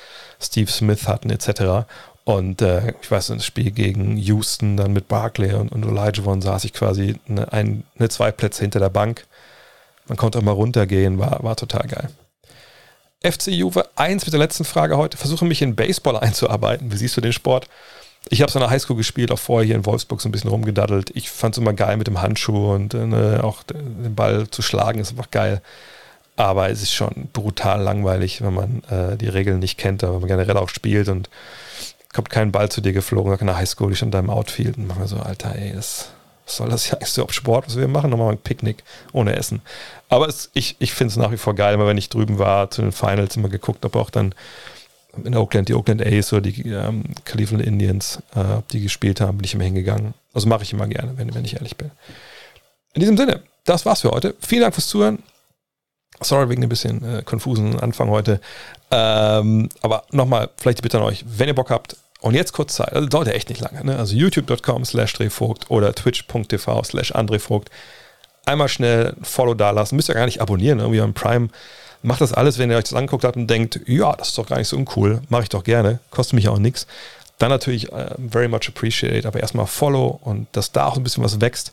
Steve Smith hatten etc. Und äh, ich weiß, das Spiel gegen Houston, dann mit Barclay und, und Elijah saß ich quasi eine, ein, eine zwei Plätze hinter der Bank. Man konnte auch mal runtergehen, war, war total geil. FC Juve 1 mit der letzten Frage heute. Versuche mich in Baseball <laughs> einzuarbeiten. Wie siehst du den Sport? Ich habe es an der Highschool gespielt, auch vorher hier in Wolfsburg so ein bisschen rumgedaddelt. Ich fand es immer geil mit dem Handschuh und äh, auch den Ball zu schlagen, ist einfach geil. Aber es ist schon brutal langweilig, wenn man äh, die Regeln nicht kennt, aber man generell auch spielt und kommt kein Ball zu dir geflogen, einer Highschool, ich da im Outfield und wir so, Alter, ey, das, was soll das ja? Ist überhaupt Sport, was wir machen? Nochmal ein Picknick ohne Essen. Aber es, ich, ich finde es nach wie vor geil, immer wenn ich drüben war, zu den Finals immer geguckt, ob auch dann in Oakland die Oakland A's oder die ähm, Cleveland Indians, äh, die gespielt haben, bin ich immer hingegangen. Also mache ich immer gerne, wenn, wenn ich ehrlich bin. In diesem Sinne, das war's für heute. Vielen Dank fürs Zuhören. Sorry wegen ein bisschen äh, konfusen Anfang heute. Ähm, aber nochmal, vielleicht die Bitte an euch, wenn ihr Bock habt, und jetzt kurz Zeit, also dauert ja echt nicht lange, ne? also youtube.com slash drehvogt oder twitch.tv slash andrevogt. Einmal schnell ein Follow dalassen, müsst ihr gar nicht abonnieren, irgendwie am Prime. Macht das alles, wenn ihr euch das angeguckt habt und denkt, ja, das ist doch gar nicht so uncool, mache ich doch gerne, kostet mich auch nichts. Dann natürlich uh, very much appreciate, aber erstmal Follow und dass da auch ein bisschen was wächst.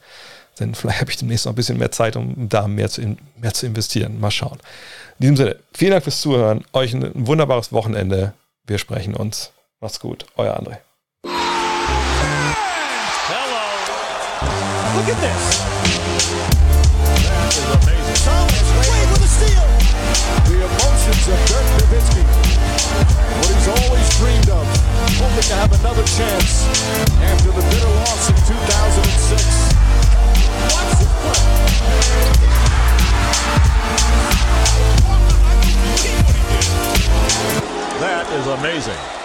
Denn vielleicht habe ich demnächst noch ein bisschen mehr Zeit, um da mehr zu, in, mehr zu investieren. Mal schauen. In diesem Sinne, vielen Dank fürs Zuhören. Euch ein wunderbares Wochenende. Wir sprechen uns. Macht's gut. Euer André. Hello. Look at this. That is amazing. Thomas Wade with a steal. The emotions of Dirk Nowitzki. What he's always dreamed of. Hoping to have another chance after the bitter loss That is amazing.